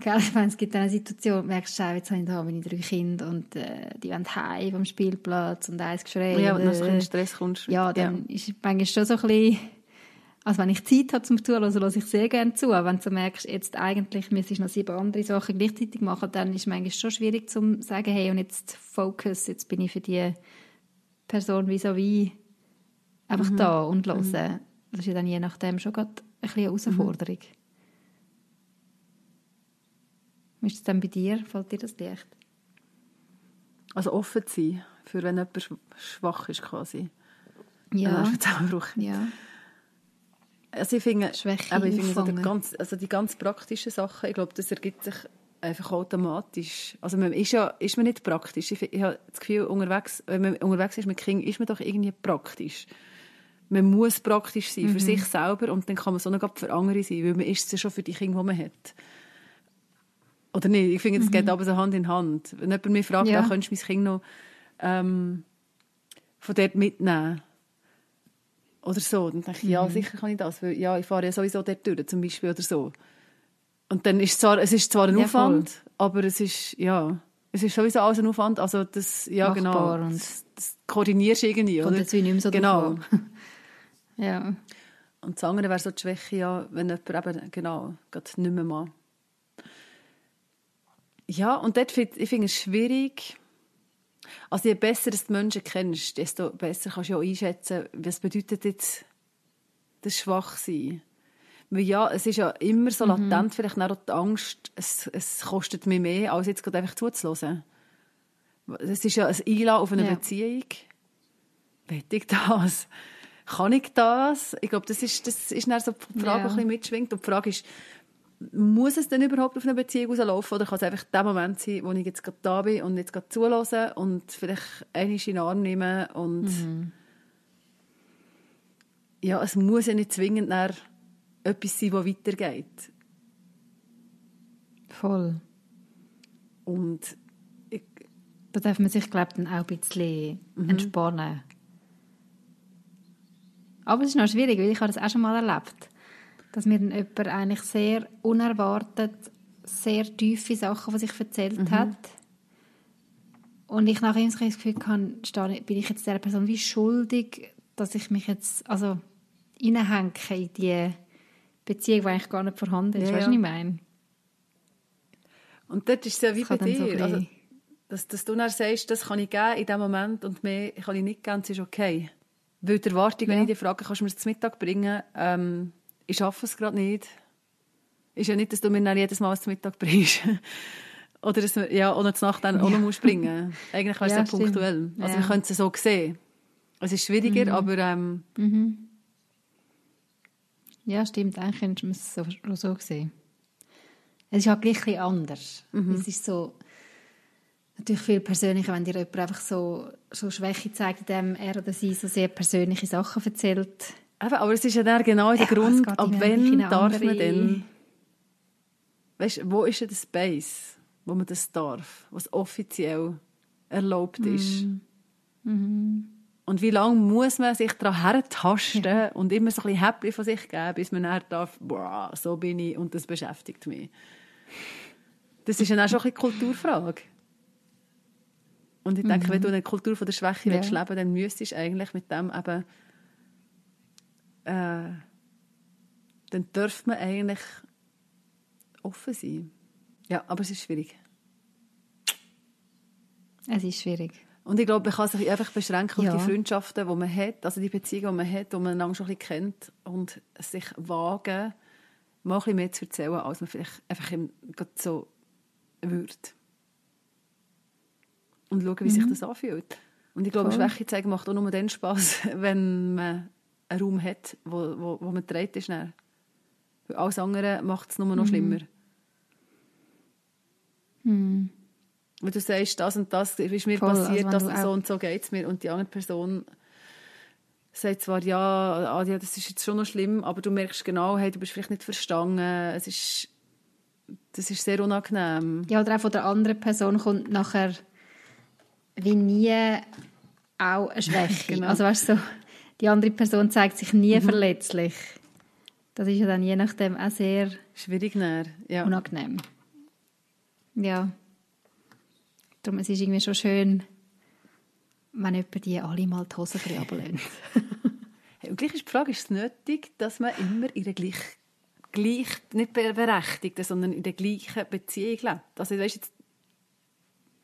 ich meine, es gibt eine Situation, du merkst, schau, jetzt habe ich da meine drei Kinder und äh, die wollen heim vom Spielplatz und eins geschrien. Ja, und dann in Stress kommst. Ja, dann ja. ist manchmal schon so ein bisschen, also wenn ich Zeit habe zum Zuhören, höre ich sehr gerne zu. Aber wenn du merkst, jetzt eigentlich müsstest du noch sieben andere Sachen gleichzeitig machen, dann ist es manchmal schon schwierig zu sagen, hey, und jetzt Focus, jetzt bin ich für die Person vis-à-vis einfach mhm. da und hören. Mhm. Das ist ja dann je nachdem schon gerade ein bisschen eine Herausforderung. Mhm. Wie ist es dann bei dir? Fällt dir das leicht? Also offen zu sein, für wenn jemand schwach ist quasi. Ja. Zusammenbruch. Ja. Also ich finde, aber ich finde so die, ganz, also die ganz praktischen Sachen, ich glaube, das ergibt sich einfach automatisch. Also man ist ja ist man nicht praktisch. Ich, ich habe das Gefühl, unterwegs, wenn man unterwegs ist mit Kindern, ist man doch irgendwie praktisch. Man muss praktisch sein mhm. für sich selber und dann kann man so noch für andere sein, weil man ist es ja schon für die Kinder, die man hat. Oder nicht? Ich finde, es mhm. geht aber so Hand in Hand. Wenn jemand mich fragt, ja. könntest du mein Kind noch ähm, von dort mitnehmen? Oder so. Dann denke ich, mhm. ja, sicher kann ich das. Weil, ja, ich fahre ja sowieso dort durch, zum Beispiel, oder so. Und dann ist es zwar, es ist zwar ein ja, Aufwand, voll. aber es ist, ja, es ist sowieso alles ein Aufwand. Also das, ja, genau. Machbar genau. Das, das koordinierst du irgendwie, oder? jetzt wie nicht mehr so Genau. ja. Und das andere wäre so die Schwäche, ja, wenn jemand eben, genau, gerade nicht mehr mal ja, und dort find, ich finde es schwierig. Also je besser du die Menschen kennst, desto besser kannst du auch einschätzen, was bedeutet jetzt das Schwachsein. Weil ja, es ist ja immer so mhm. latent, vielleicht auch die Angst, es, es kostet mir mehr, als jetzt gerade einfach zuzulassen. Es ist ja ein Einladen auf eine ja. Beziehung. Will ich das? Kann ich das? Ich glaube, das ist, das ist dann so die Frage, ja. die ein bisschen mitschwingt. Und die Frage ist, muss es denn überhaupt auf eine Beziehung rauslaufen oder kann es einfach der Moment sein, wo ich jetzt gerade da bin und jetzt gerade zulasse und vielleicht einmal in den Arm nehmen und mhm. ja, es muss ja nicht zwingend etwas sein, das weitergeht. Voll. Und ich, da darf man sich, glaube ich, dann auch ein bisschen mhm. entspannen. Aber es ist noch schwierig, weil ich habe das auch schon mal erlebt dass mir dann jemand eigentlich sehr unerwartet sehr tiefe Sachen, die sich erzählt mhm. hat. Und ich nachher das Gefühl hatte, bin ich jetzt der Person wie schuldig, dass ich mich jetzt also reinhänge in die Beziehung, die eigentlich gar nicht vorhanden ist. Ja, weißt du, was ich meine? Und dort ist es ja wie bei dir. So also, dass, dass du dann sagst, das kann ich geben in dem Moment und mehr kann ich nicht geben, das ist okay. Weil die Erwartung, ja. wenn ich dich frage, kannst du mir das Mittag bringen, ähm, ich schaffe es gerade nicht. Ist ja nicht, dass du mir dann jedes Mal zum Mittag bringst. Oder dass wir, ja, ohne zur Nacht dann auch noch musst bringen Eigentlich wäre es ja, ja punktuell. Also ja. wir können es so sehen. Es ist schwieriger, mhm. aber... Ähm, mhm. Ja, stimmt. Eigentlich könnte man es so, so sehen. Es ist halt gleich ein anders. Mhm. Es ist so... Natürlich viel persönlicher, wenn dir jemand einfach so, so Schwäche zeigt, indem er oder sie so sehr persönliche Sachen erzählt Eben, aber es ist ja dann genau der ja, Grund, ab wann darf man denn... Weißt, wo ist denn der Space, wo man das darf, was offiziell erlaubt ist? Mm. Und wie lange muss man sich daran hertasten ja. und immer so ein bisschen happy von sich geben, bis man dann darf, boah, so bin ich und das beschäftigt mich. Das ist dann auch schon eine Kulturfrage. Und ich denke, mhm. wenn du eine Kultur von der Schwäche ja. willst leben dann müsstest du eigentlich mit dem eben äh, dann dürfte man eigentlich offen sein. Ja, aber es ist schwierig. Es ist schwierig. Und ich glaube, man kann sich einfach beschränken ja. auf die Freundschaften, die man hat, also die Beziehungen, die man hat, die man einander schon ein bisschen kennt und sich wagen, mal ein bisschen mehr zu erzählen, als man vielleicht einfach so würde. Und schauen, wie mhm. sich das anfühlt. Und ich glaube, Voll. Schwäche zeigen macht auch nur dann Spass, wenn man einen Raum hat, wo, wo, wo man dreht ist. Dann. Alles andere macht es nur noch mhm. schlimmer. Mhm. Wenn du sagst, das und das ist mir Voll, passiert, also das so und so geht es mir und die andere Person sagt zwar, ja, Adia, das ist jetzt schon noch schlimm, aber du merkst genau, hey, du bist vielleicht nicht verstanden, es ist, das ist sehr unangenehm. Ja, oder auch von der anderen Person kommt nachher wie nie auch eine Schwäche. genau. Also weißt du, so, die andere Person zeigt sich nie mhm. verletzlich. Das ist ja dann je nachdem auch sehr schwierig näher, ja. unangenehm. Ja. Darum es ist irgendwie schon schön, wenn jemand die alle mal die Hose ein hey, und gleich ist die Frage, ist es nötig, dass man immer in der gleichen, gleich, nicht berechtigten, sondern in der gleichen Beziehung lebt? Also, weißt, jetzt,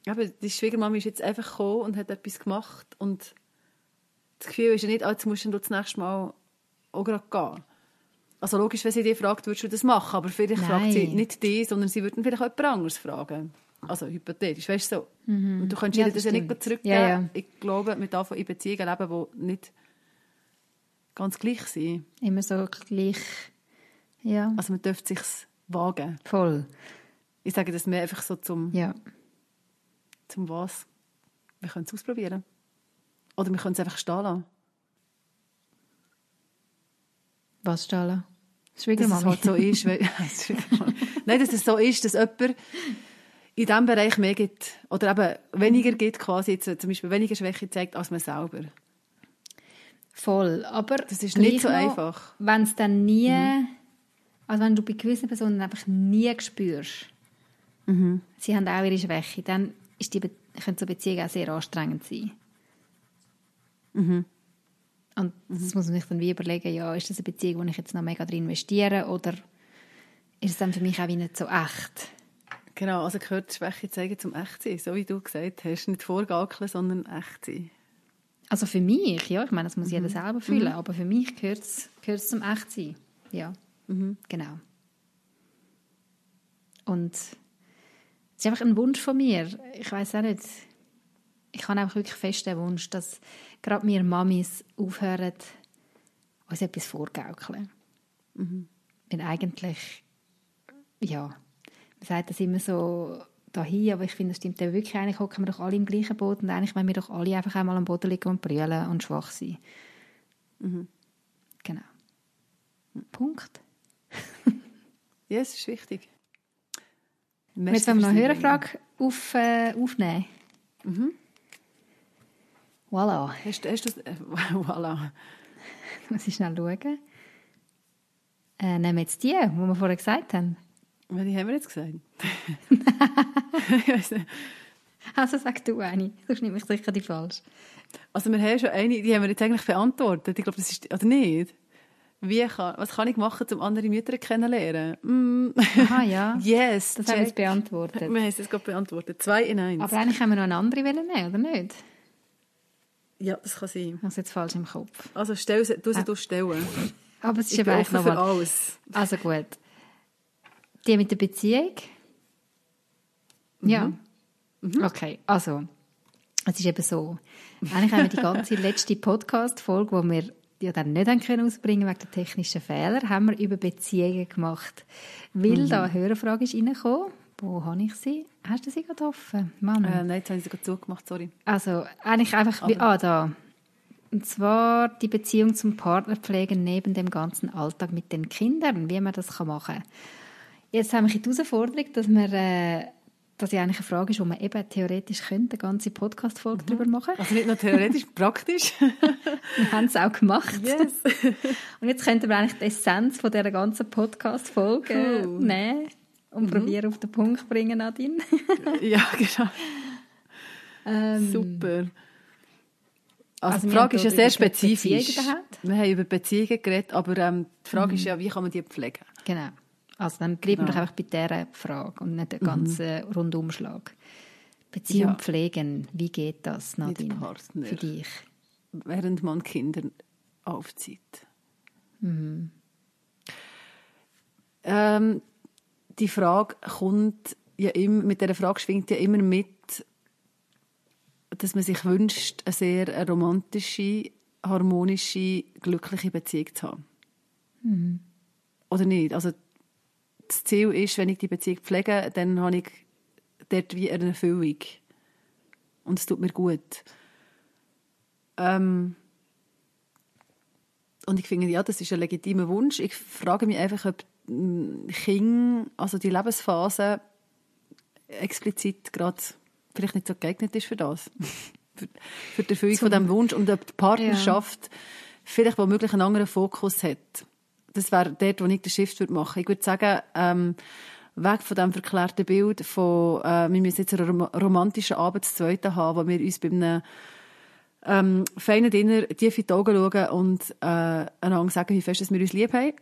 aber die Schwiegermama ist jetzt einfach gekommen und hat etwas gemacht und das Gefühl ist ja nicht, ah, jetzt musst du das nächste Mal auch gerade gehen. Also logisch, wenn sie dich fragt, würdest du das machen, aber vielleicht Nein. fragt sie nicht dich, sondern sie würden vielleicht auch jemand anderes fragen. Also hypothetisch, weißt du so. Mhm. Und du kannst ja, das, das ja nicht zurückgeben. Ja, ja. Ich glaube, wir dürfen in Beziehungen leben, die nicht ganz gleich sind. Immer so gleich, ja. Also man dürfte sich wagen. Voll. Ich sage das mehr einfach so zum... Ja. Zum was? Wir können es ausprobieren. Oder wir können es einfach stehen lassen. Was stehen lassen? Schwiegermami. Dass es halt so ist. Weil, Nein, dass es so ist, dass jemand in diesem Bereich mehr gibt. Oder eben weniger gibt, quasi jetzt, zum Beispiel weniger Schwäche zeigt, als man selber. Voll. Aber das ist nicht so einfach. Wenn es dann nie, mhm. also wenn du bei gewissen Personen einfach nie spürst, mhm. sie haben auch ihre Schwäche, dann ist die, können so Beziehungen auch sehr anstrengend sein. Mhm. Und das muss man sich dann wie überlegen, ja, ist das eine Beziehung, wo ich jetzt noch mega drin investiere oder ist es dann für mich auch wie nicht so echt? Genau, also gehört Schwäche zeigen zum Echtsein, so wie du gesagt hast. Nicht vorgaukeln, sondern echt sein. Also für mich, ja, ich meine, das muss mhm. jeder selber fühlen, mhm. aber für mich gehört es zum Echtsein. Ja, mhm. genau. Und es ist einfach ein Wunsch von mir. Ich weiß auch nicht, ich habe einfach wirklich fest den Wunsch, dass gerade wir Mamis aufhören, uns etwas vorgaukeln. Mhm. Weil eigentlich, ja, man sagt das immer so dahin, aber ich finde, das stimmt wirklich. Eigentlich hocken wir doch alle im gleichen Boot und eigentlich wollen wir doch alle einfach einmal am Boden liegen und brüllen und schwach sein. Mhm. Genau. Punkt. ja, es ist wichtig. Jetzt wollen wir noch eine Hörerfrage auf, äh, aufnehmen. Mhm. Voilà. Hast, hast du das? Äh, voilà. Muss ich schnell schauen. Äh, nehmen wir jetzt die, die wir vorher gesagt haben. Welche haben wir jetzt gesagt? also sag du eine, sonst nehme ich sicher die falsch. Also wir haben schon eine, die haben wir jetzt eigentlich beantwortet. Ich glaube, das ist, oder nicht? Wie kann, was kann ich machen, um andere Mütter kennenzulernen? Mm. Aha, ja. yes, Das check. haben wir jetzt beantwortet. Wir haben es jetzt gerade beantwortet. Zwei in eins. Aber eigentlich haben wir noch eine andere nehmen, oder nicht? Ja, das kann sein. Das ist jetzt falsch im Kopf. Also stell sie, du sie ah. stellen. Aber es ist ich eben offen für alles. Also gut. Die mit der Beziehung? Mhm. Ja. Mhm. Okay, also. Es ist eben so. Eigentlich haben wir die ganze letzte Podcast-Folge, die wir ja dann nicht haben können ausbringen wegen der technischen Fehler, haben wir über Beziehungen gemacht. Weil mhm. da eine Hörerfrage ist reingekommen wo habe ich sie? Hast du sie gerade offen? Mann. Äh, nein, jetzt habe ich sie gerade zugemacht, sorry. Also, eigentlich einfach, Aber. wie, ah, da. Und zwar die Beziehung zum Partner pflegen neben dem ganzen Alltag mit den Kindern, wie man das machen kann. Jetzt haben wir die Herausforderung, dass wir äh, dass ja eigentlich eine Frage ist, wo man eben theoretisch könnte, eine ganze Podcast-Folge mhm. darüber machen. Also nicht nur theoretisch, praktisch. wir haben es auch gemacht. Yes. Und jetzt könnten wir eigentlich die Essenz von dieser ganzen Podcast-Folge cool. nehmen und mhm. auf den Punkt zu bringen, Nadine. ja, genau. Ähm, Super. Also, also die Frage ist ja sehr spezifisch. Wir haben über Beziehungen geredet, aber ähm, die Frage mhm. ist ja, wie kann man die pflegen? Genau. Also dann bleiben wir doch einfach bei dieser Frage und nicht den mhm. ganzen mhm. Rundumschlag. Beziehung ja. pflegen, wie geht das, Nadine, für dich? Während man Kinder aufzieht. Mhm. Ähm, die Frage kommt ja immer, mit der Frage schwingt ja immer mit, dass man sich wünscht, eine sehr romantische, harmonische, glückliche Beziehung zu haben. Mhm. Oder nicht? Also das Ziel ist, wenn ich die Beziehung pflege, dann habe ich dort wie eine Erfüllung. Und es tut mir gut. Ähm und ich finde, ja, das ist ein legitimer Wunsch. Ich frage mich einfach, ob Kind, also die Lebensphase explizit gerade vielleicht nicht so geeignet ist für das. für, für die Erfüllung von diesem Wunsch und die Partnerschaft ja. vielleicht womöglich einen anderen Fokus hat. das wäre dort, wo ich den Shift würde machen. Ich würde sagen, ähm, weg von dem verklärten Bild von, äh, wir müssen jetzt einen romantischen Abend zu zweiten haben, wo wir uns bei einem ähm, feinen Dinner tief in die Augen schauen und äh, einander sagen, wie fest wir uns lieb haben.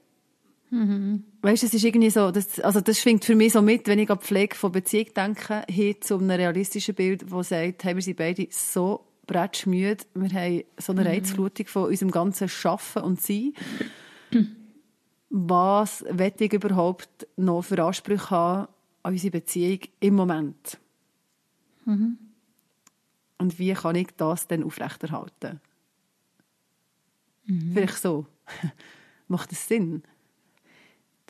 Mhm. Weißt du, es ist irgendwie so, das, also das schwingt für mich so mit, wenn ich an die Pflege von Beziehung denke, hin zu einem realistischen Bild, das sagt, hey, wir sind beide so bretschmüde, wir haben so eine mhm. Reizflutung von unserem ganzen Schaffen und Sein. Was will ich überhaupt noch für Ansprüche haben an unsere Beziehung im Moment? Mhm. Und wie kann ich das dann aufrechterhalten? Mhm. Vielleicht so. Macht das Sinn?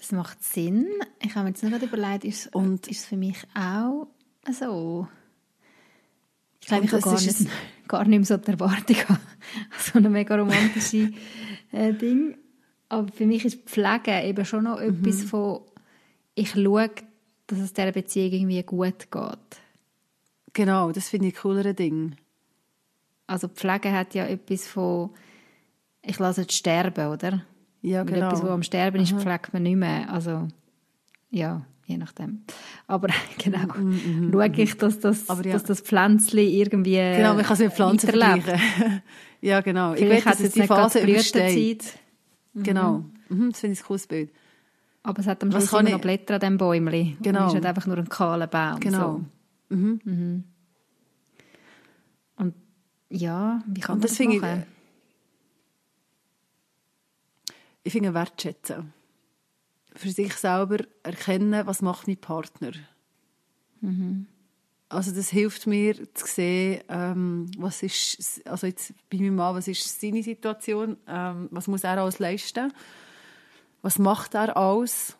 Das macht Sinn. Ich habe mir jetzt nicht überlegt, ist, und ist es für mich auch so? Ich glaube, ich habe gar nicht, gar nicht mehr so die Erwartung so eine mega romantische äh, Ding. Aber für mich ist Pflege eben schon noch mhm. etwas von, ich schaue, dass es dieser Beziehung irgendwie gut geht. Genau, das finde ich ein cooleres Ding. Also Pflege hat ja etwas von, ich lasse es sterben, oder? Ja, genau. Und etwas, was am Sterben ist, pflegt man nicht mehr. Also, ja, je nachdem. Aber genau, mm, mm, schaue ich, dass das, ja. dass das Pflänzchen irgendwie Genau, man kann es mit Pflanzen vergleichen. ja, genau. Vielleicht ich weiß, dass es die Phase übersteht. Genau, mhm. mhm. das finde ich ein cooles Bild. Aber es hat am Schluss immer noch Blätter an diesem Bäumchen. Genau. Und es ist nicht einfach nur ein kahler Baum. Genau. So. Mhm. Mhm. Und ja, wie kann man das, das machen? Ich, finde wertschätzen. Für sich selber erkennen, was macht mein Partner. Mhm. Also das hilft mir zu sehen, ähm, was ist, also jetzt bei meinem Mann, was ist seine Situation, ähm, was muss er alles leisten, was macht er alles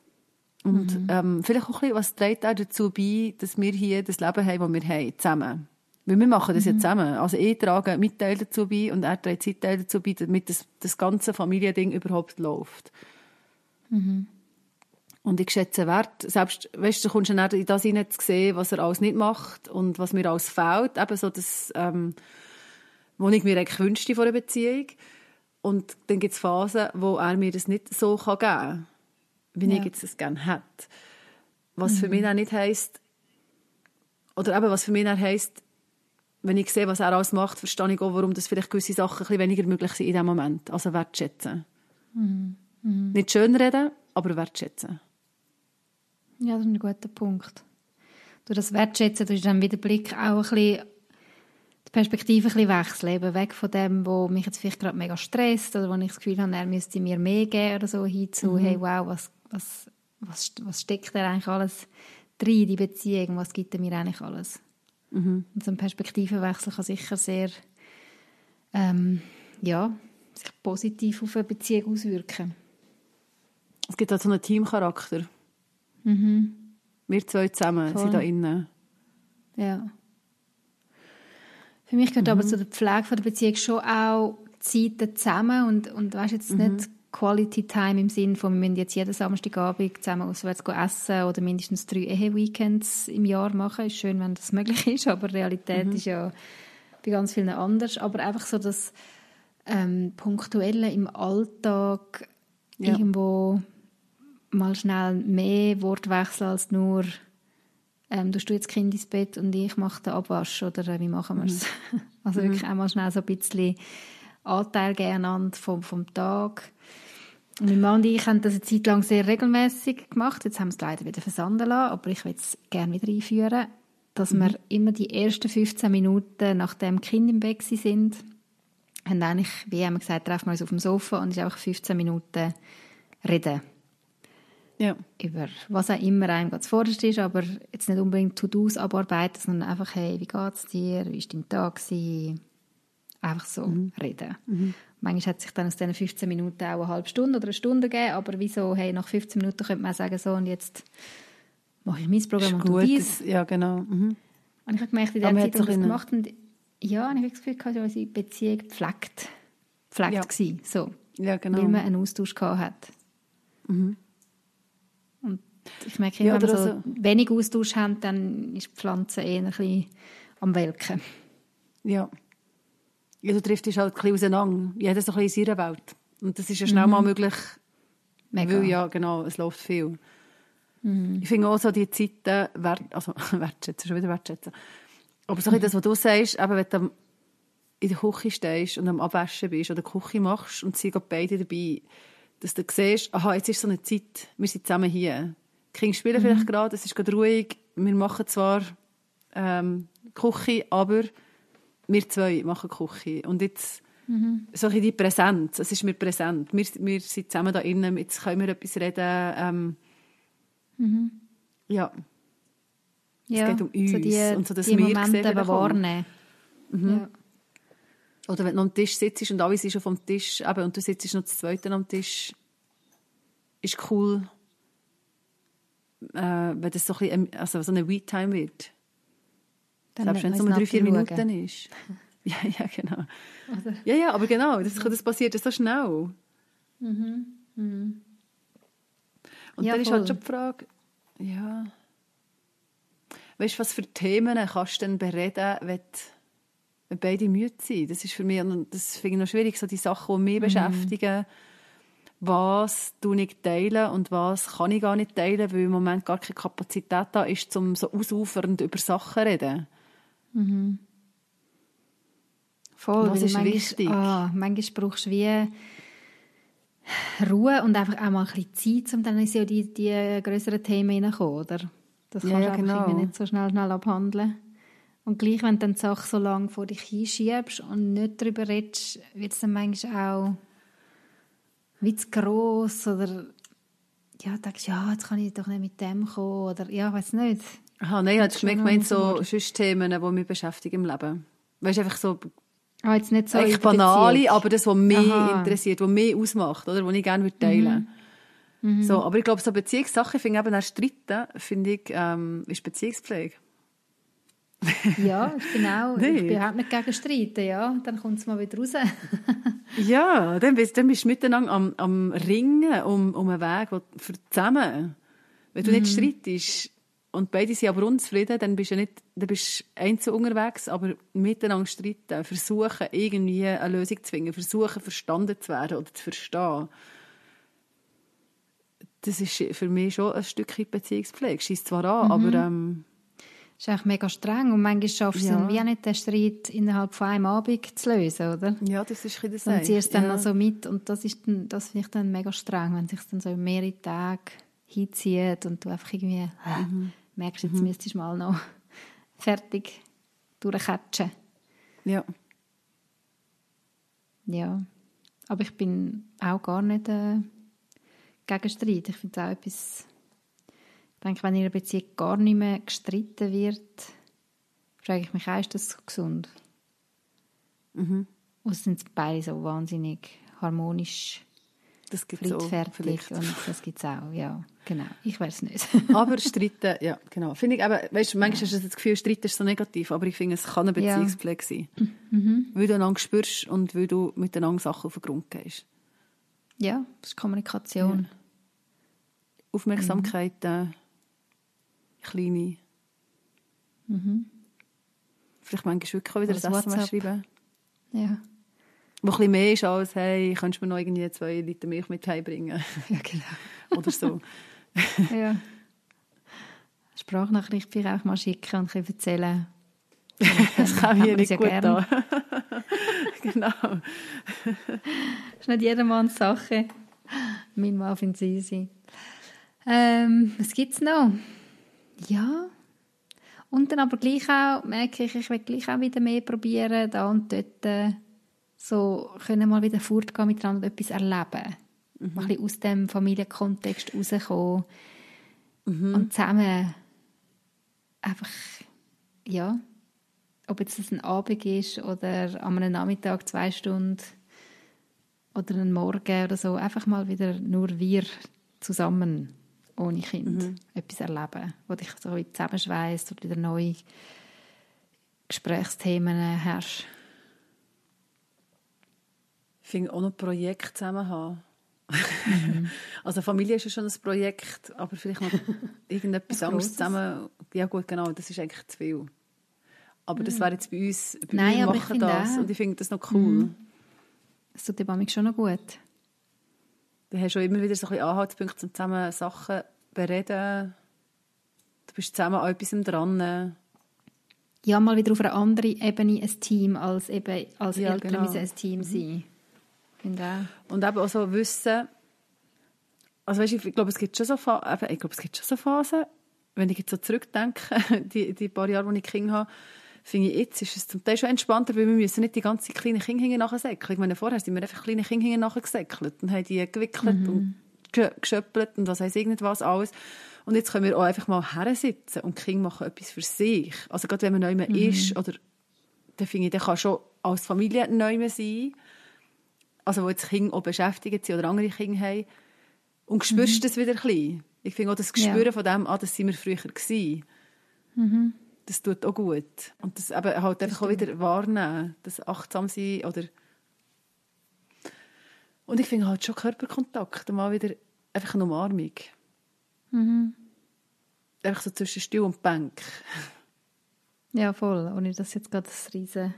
und mhm. ähm, vielleicht auch ein bisschen, was trägt er dazu bei, dass wir hier das Leben haben, das wir haben, zusammen. Weil wir machen das mhm. ja zusammen. Also ich trage meinen Teil dazu bei und er trägt seinen Teil dazu bei, damit das, das ganze Familiending überhaupt läuft. Mhm. Und ich schätze Wert, selbst, weißt du, du kommst nicht in das hinein zu sehen, was er alles nicht macht und was mir alles fehlt. Eben so das, ähm, was ich mir eigentlich wünschte von einer Beziehung. Und dann gibt es Phasen, wo er mir das nicht so geben kann, wie ja. ich jetzt das gerne hätte. Was mhm. für mich auch nicht heisst, oder eben, was für mich auch heisst, wenn ich sehe, was er alles macht, verstehe ich auch, warum das vielleicht gewisse Sachen ein bisschen weniger möglich sind in diesem Moment. Also wertschätzen. Mhm. Mhm. Nicht schön reden, aber wertschätzen. Ja, das ist ein guter Punkt. Durch das Wertschätzen du dann wieder Blick auch ein bisschen die Perspektive ein bisschen wechseln. Eben weg von dem, wo mich jetzt vielleicht gerade mega stresst oder wo ich das Gefühl habe, er müsste mir mehr geben oder so, hin zu, mhm. hey, wow, was, was, was, was steckt da eigentlich alles drin, die Beziehung, was gibt er mir eigentlich alles? Mhm. Und so ein Perspektivenwechsel kann sicher sehr ähm, ja, sich positiv auf eine Beziehung auswirken. Es gibt auch so einen Teamcharakter. Mhm. Wir zwei zusammen Voll. sind da innen. Ja. Für mich gehört mhm. aber zu der Pflege der Beziehung schon auch Zeiten zusammen und, und weißt jetzt mhm. nicht Quality Time im Sinne von, wir müssen jetzt jeden Samstagabend zusammen auswärts essen oder mindestens drei Ehe-Weekends im Jahr machen. Ist schön, wenn das möglich ist, aber Realität mhm. ist ja bei ganz vielen anders. Aber einfach so das ähm, Punktuelle im Alltag ja. irgendwo mal schnell mehr Wortwechsel als nur ähm, du jetzt Kind ins Bett und ich mache den Abwasch oder äh, wie machen wir es? Mhm. Also mhm. wirklich einmal schnell so ein bisschen Anteil geben vom, vom Tag. Mein Mann und ich haben das eine Zeit lang sehr regelmäßig gemacht. Jetzt haben wir es leider wieder versanden lassen, aber ich will es gerne wieder einführen, dass mhm. wir immer die ersten 15 Minuten, nachdem die Kinder im Bett sind, haben eigentlich, wie haben wir gesagt, treffen wir uns auf dem Sofa und es ist einfach 15 Minuten reden. Ja. Über was auch immer einem gerade zuvorderst ist, aber jetzt nicht unbedingt To-Dos abarbeiten, sondern einfach, hey, wie geht's dir? Wie war dein Tag? Gewesen? Einfach so mhm. reden. Mhm. Manchmal hat sich dann aus diesen 15 Minuten auch eine halbe Stunde oder eine Stunde gegeben, aber wieso, hey, nach 15 Minuten könnte man sagen, so, und jetzt mache ich mein Programm und gut, dies. Ja, genau. Mhm. Und ich habe gemerkt, in der Zeit, als ich das gemacht und ja, und ich habe das Gefühl, dass unsere Beziehung gepflegt, gepflegt ja. war, so. Ja, genau. Weil man einen Austausch gehabt hat. Mhm. Und ich merke, ja, wenn wir so also, wenig Austausch haben, dann ist die Pflanze eher ein bisschen am Welken. Ja ja, du triffst dich halt ein bisschen auseinander. Jeder so ein bisschen in seiner Welt. Und das ist ja schnell mhm. mal möglich, Mega. Weil ja, genau, es läuft viel. Mhm. Ich finde auch so die Zeiten, wert, also wertschätzen, schon wieder wertschätzen. Aber so mhm. das, was du sagst, eben, wenn du in der Küche stehst und am Abwaschen bist oder die Küche machst und sie gehen beide dabei, dass du siehst, aha, jetzt ist so eine Zeit, wir sind zusammen hier. Die Kinder spielen mhm. vielleicht gerade, es ist gerade ruhig, wir machen zwar ähm, Küche, aber wir zwei machen Küche. Und jetzt mhm. so ein die Präsenz, es ist mir präsent. Wir, wir sind zusammen da innen, jetzt können wir etwas reden. Ähm, mhm. Ja. Es ja, geht um uns so die, und so, dass die wir Momente sehen, wahrnehmen. Mhm. Ja. Oder wenn du am Tisch sitzt und alle sind schon vom Tisch eben, und du sitzt noch zu zweiten am Tisch, ist cool, äh, wenn das so, ein bisschen, also so eine We-Time wird. Dann Selbst wenn es nur drei, vier Minuten ist. ja, ja, genau. Oder? Ja, ja, aber genau, das, das passiert so schnell. Mhm. Mhm. Und ja, dann voll. ist halt schon die Frage, ja, weißt du, was für Themen kannst du denn bereden, wenn wenn beide müde sind. Das ist für mich, das finde ich noch schwierig, so die Sachen, die mich mhm. beschäftigen. Was tue ich teilen und was kann ich gar nicht teilen, weil im Moment gar keine Kapazität da ist, um so ausufernd über Sachen zu reden. Mhm. Voll, das ist manchmal, wichtig. Oh, manchmal brauchst du wie Ruhe und einfach auch mal ein bisschen Zeit, um dann in die, die größeren Themen hineinzukommen, oder? Das kannst ja, du genau. nicht so schnell, schnell abhandeln. Und gleich, wenn du dann die Sache so lange vor dich hinschiebst und nicht darüber redest, wird es dann manchmal auch wie zu gross oder ja, denkst ja, jetzt kann ich doch nicht mit dem kommen oder ja, weiß nicht. Aha, nein, ich habe gemeint, so sonst Themen, die mich beschäftigen im Leben. Weißt du, einfach so ah, jetzt nicht so eigentlich banale, aber das, was mich Aha. interessiert, was mich ausmacht, oder, was ich gerne teilen würde. Mhm. So, aber ich glaube, so Beziehungssachen, ich finde eben auch Streiten, finde ich, ähm, ist Beziehungspflege. ja, ich bin auch, nee. ich bin überhaupt nicht gegen Streiten, ja. Dann kommt es mal wieder raus. ja, dann bist, dann bist du miteinander am, am Ringen um, um einen Weg wo, für zusammen. Wenn du mhm. nicht streitest und beide sind aber unzufrieden, dann bist du nicht, dann bist einzeln unterwegs, aber miteinander streiten, versuchen irgendwie eine Lösung zu finden, versuchen verstanden zu werden oder zu verstehen. Das ist für mich schon ein Stückchen Beziehungspflege. Schießt zwar an, mhm. aber ähm, ist eigentlich mega streng und manchmal schaffst du ja. wie nicht, den Streit innerhalb von einem Abend zu lösen, oder? Ja, das ist das Und ziehst dann ja. also mit und das ist dann, das finde ich dann mega streng, wenn sich dann so mehrere Tage hinzieht und du einfach irgendwie äh, mhm. Merkst, jetzt mhm. müsstest du mal noch fertig durchkatschen. Ja. Ja. Aber ich bin auch gar nicht äh, gegen Streit. Ich finde es auch etwas ich denke, wenn in einer Beziehung gar nicht mehr gestritten wird, frage ich mich, ist das gesund? Mhm. Oder sind beide so wahnsinnig harmonisch das gibt's friedfertig auch, und das gibt es auch, ja, genau. Ich weiß es nicht. aber streiten, ja, genau. Finde ich, aber, weißt, manchmal hast du das Gefühl, streiten ist so negativ, aber ich finde, es kann eine Beziehungspflege sein. Mhm. Weil du einander spürst und weil du miteinander Sachen auf den Grund gehst. Ja, das ist Kommunikation. Ja. Aufmerksamkeit, mhm kleine. Mhm. Vielleicht manchmal wirklich auch wieder das SMS schreiben. Ja. Wo ein bisschen mehr ist als, hey, könntest du mir noch irgendwie zwei Liter Milch mit heimbringen? Ja, genau. Oder so. ja. Sprachnachricht vielleicht auch mal schicken und erzählen. das kann ich nicht gut an. genau. das ist nicht jedermanns Sache. Mein Mann findet es easy. Ähm, was gibt es noch? Ja. Und dann aber gleich auch merke ich, ich will gleich auch wieder mehr probieren, da und dort äh, so können mal wieder fortgehen miteinander etwas erleben. Mhm. Mal ein bisschen aus dem Familienkontext rauskommen mhm. und zusammen einfach, ja, ob jetzt das ein Abend ist oder am Nachmittag zwei Stunden oder ein Morgen oder so, einfach mal wieder nur wir zusammen ohne Kind mhm. etwas erleben, wo dich so zusammenschweißt oder wieder neue Gesprächsthemen herrschen. Ich finde auch noch Projekt zusammen haben. Mhm. also Familie ist ja schon ein Projekt, aber vielleicht noch irgendetwas anderes zusammen. Ja gut, genau, das ist eigentlich zu viel. Aber mhm. das wäre jetzt bei uns, bei Nein, wir machen das auch. und ich finde das noch cool. Mhm. Das tut dir schon noch gut. dann hast du immer wieder so ein bisschen Anhaltspunkte, um zusammen Sachen bereden. Du bist zusammen an etwas dran. Ja, mal wieder auf einer anderen Ebene ein Team, als eben als ja, Eltern genau. müssen ein Team mhm. Und eben auch so wissen, also weißt, ich glaube, es gibt schon so Phasen, ich glaube, es gibt schon so Phasen, wenn ich jetzt so zurückdenke, die, die paar Jahre, wo ich Kinder habe, finde ich, jetzt ist es zum Teil schon entspannter, weil wir müssen nicht die ganzen kleinen Kinder nachsäckeln. Ich meine, vorher sind wir einfach kleine Kinder nachgesäckelt und haben die gewickelt mhm. und geschöppelt und was heisst irgendwas alles. Und jetzt können wir auch einfach mal hersitzen und die Kinder machen etwas für sich. Also gerade wenn man neu mhm. ist, oder, dann finde ich, der kann schon als Familie neu sein, also wo jetzt Kinder auch beschäftigt sind oder andere Kinder haben. Und spürst mhm. das wieder ein bisschen. Ich finde auch das Gespüren ja. von dem, ah, das sind wir früher gewesen. Mhm das tut auch gut. Und das eben halt einfach auch wieder wahrnehmen, das achtsam sein oder und ich finde halt schon Körperkontakt, mal wieder einfach eine Umarmung. Mhm. Einfach so zwischen Stuhl und Bank. Ja, voll. Ohne dass jetzt gerade ein riesen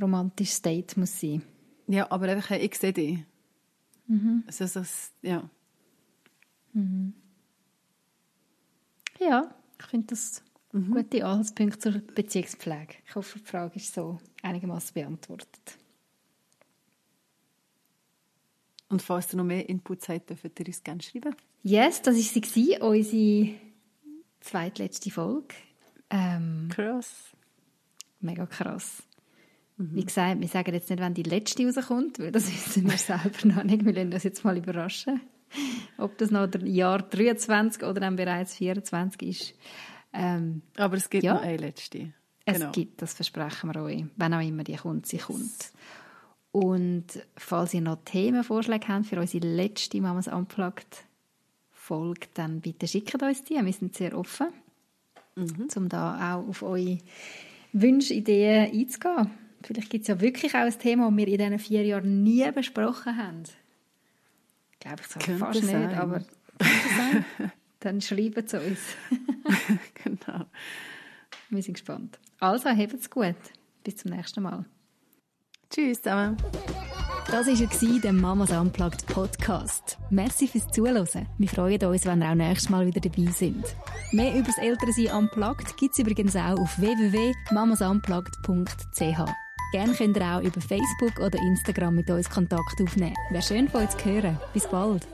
romantisches Date muss sein. Ja, aber einfach, ich sehe dich. Mhm. Also, das, ja. Mhm. Ja, ich finde das Mhm. Gute Anhaltspunkte zur Beziehungspflege. Ich hoffe, die Frage ist so einigermaßen beantwortet. Und falls ihr noch mehr Inputs habt, dürft ihr uns gerne schreiben. Yes, das war sie, unsere zweitletzte Folge. Ähm, krass. Mega krass. Mhm. Wie gesagt, wir sagen jetzt nicht, wann die letzte rauskommt, weil das wissen wir selber noch nicht. Wir lassen das jetzt mal überraschen. Ob das noch der Jahr 23 oder dann bereits 24 ist. Ähm, Aber es gibt ja, noch eine letzte. Genau. Es gibt, das versprechen wir euch, wenn auch immer die kommt, sie kommt. Und falls ihr noch Themenvorschläge habt für unsere letzte Mamas Unplugged Folge, dann bitte schickt uns die. Wir sind sehr offen, mhm. um da auch auf eure Wünsche, Ideen einzugehen. Vielleicht gibt es ja wirklich auch ein Thema, das wir in diesen vier Jahren nie besprochen haben. Glaube ich so fast sein. nicht, aber könnte. Dann schreiben sie uns. genau. Wir sind gespannt. Also, habt's gut. Bis zum nächsten Mal. Tschüss zusammen. Das war der Mamas Unplugged Podcast. Merci fürs Zuhören. Wir freuen uns, wenn ihr auch nächstes Mal wieder dabei sind. Mehr über das Elternsein Unplugged gibt es übrigens auch auf www.mamasunplugged.ch. Gerne könnt ihr auch über Facebook oder Instagram mit uns Kontakt aufnehmen. Wäre schön von euch zu hören. Bis bald.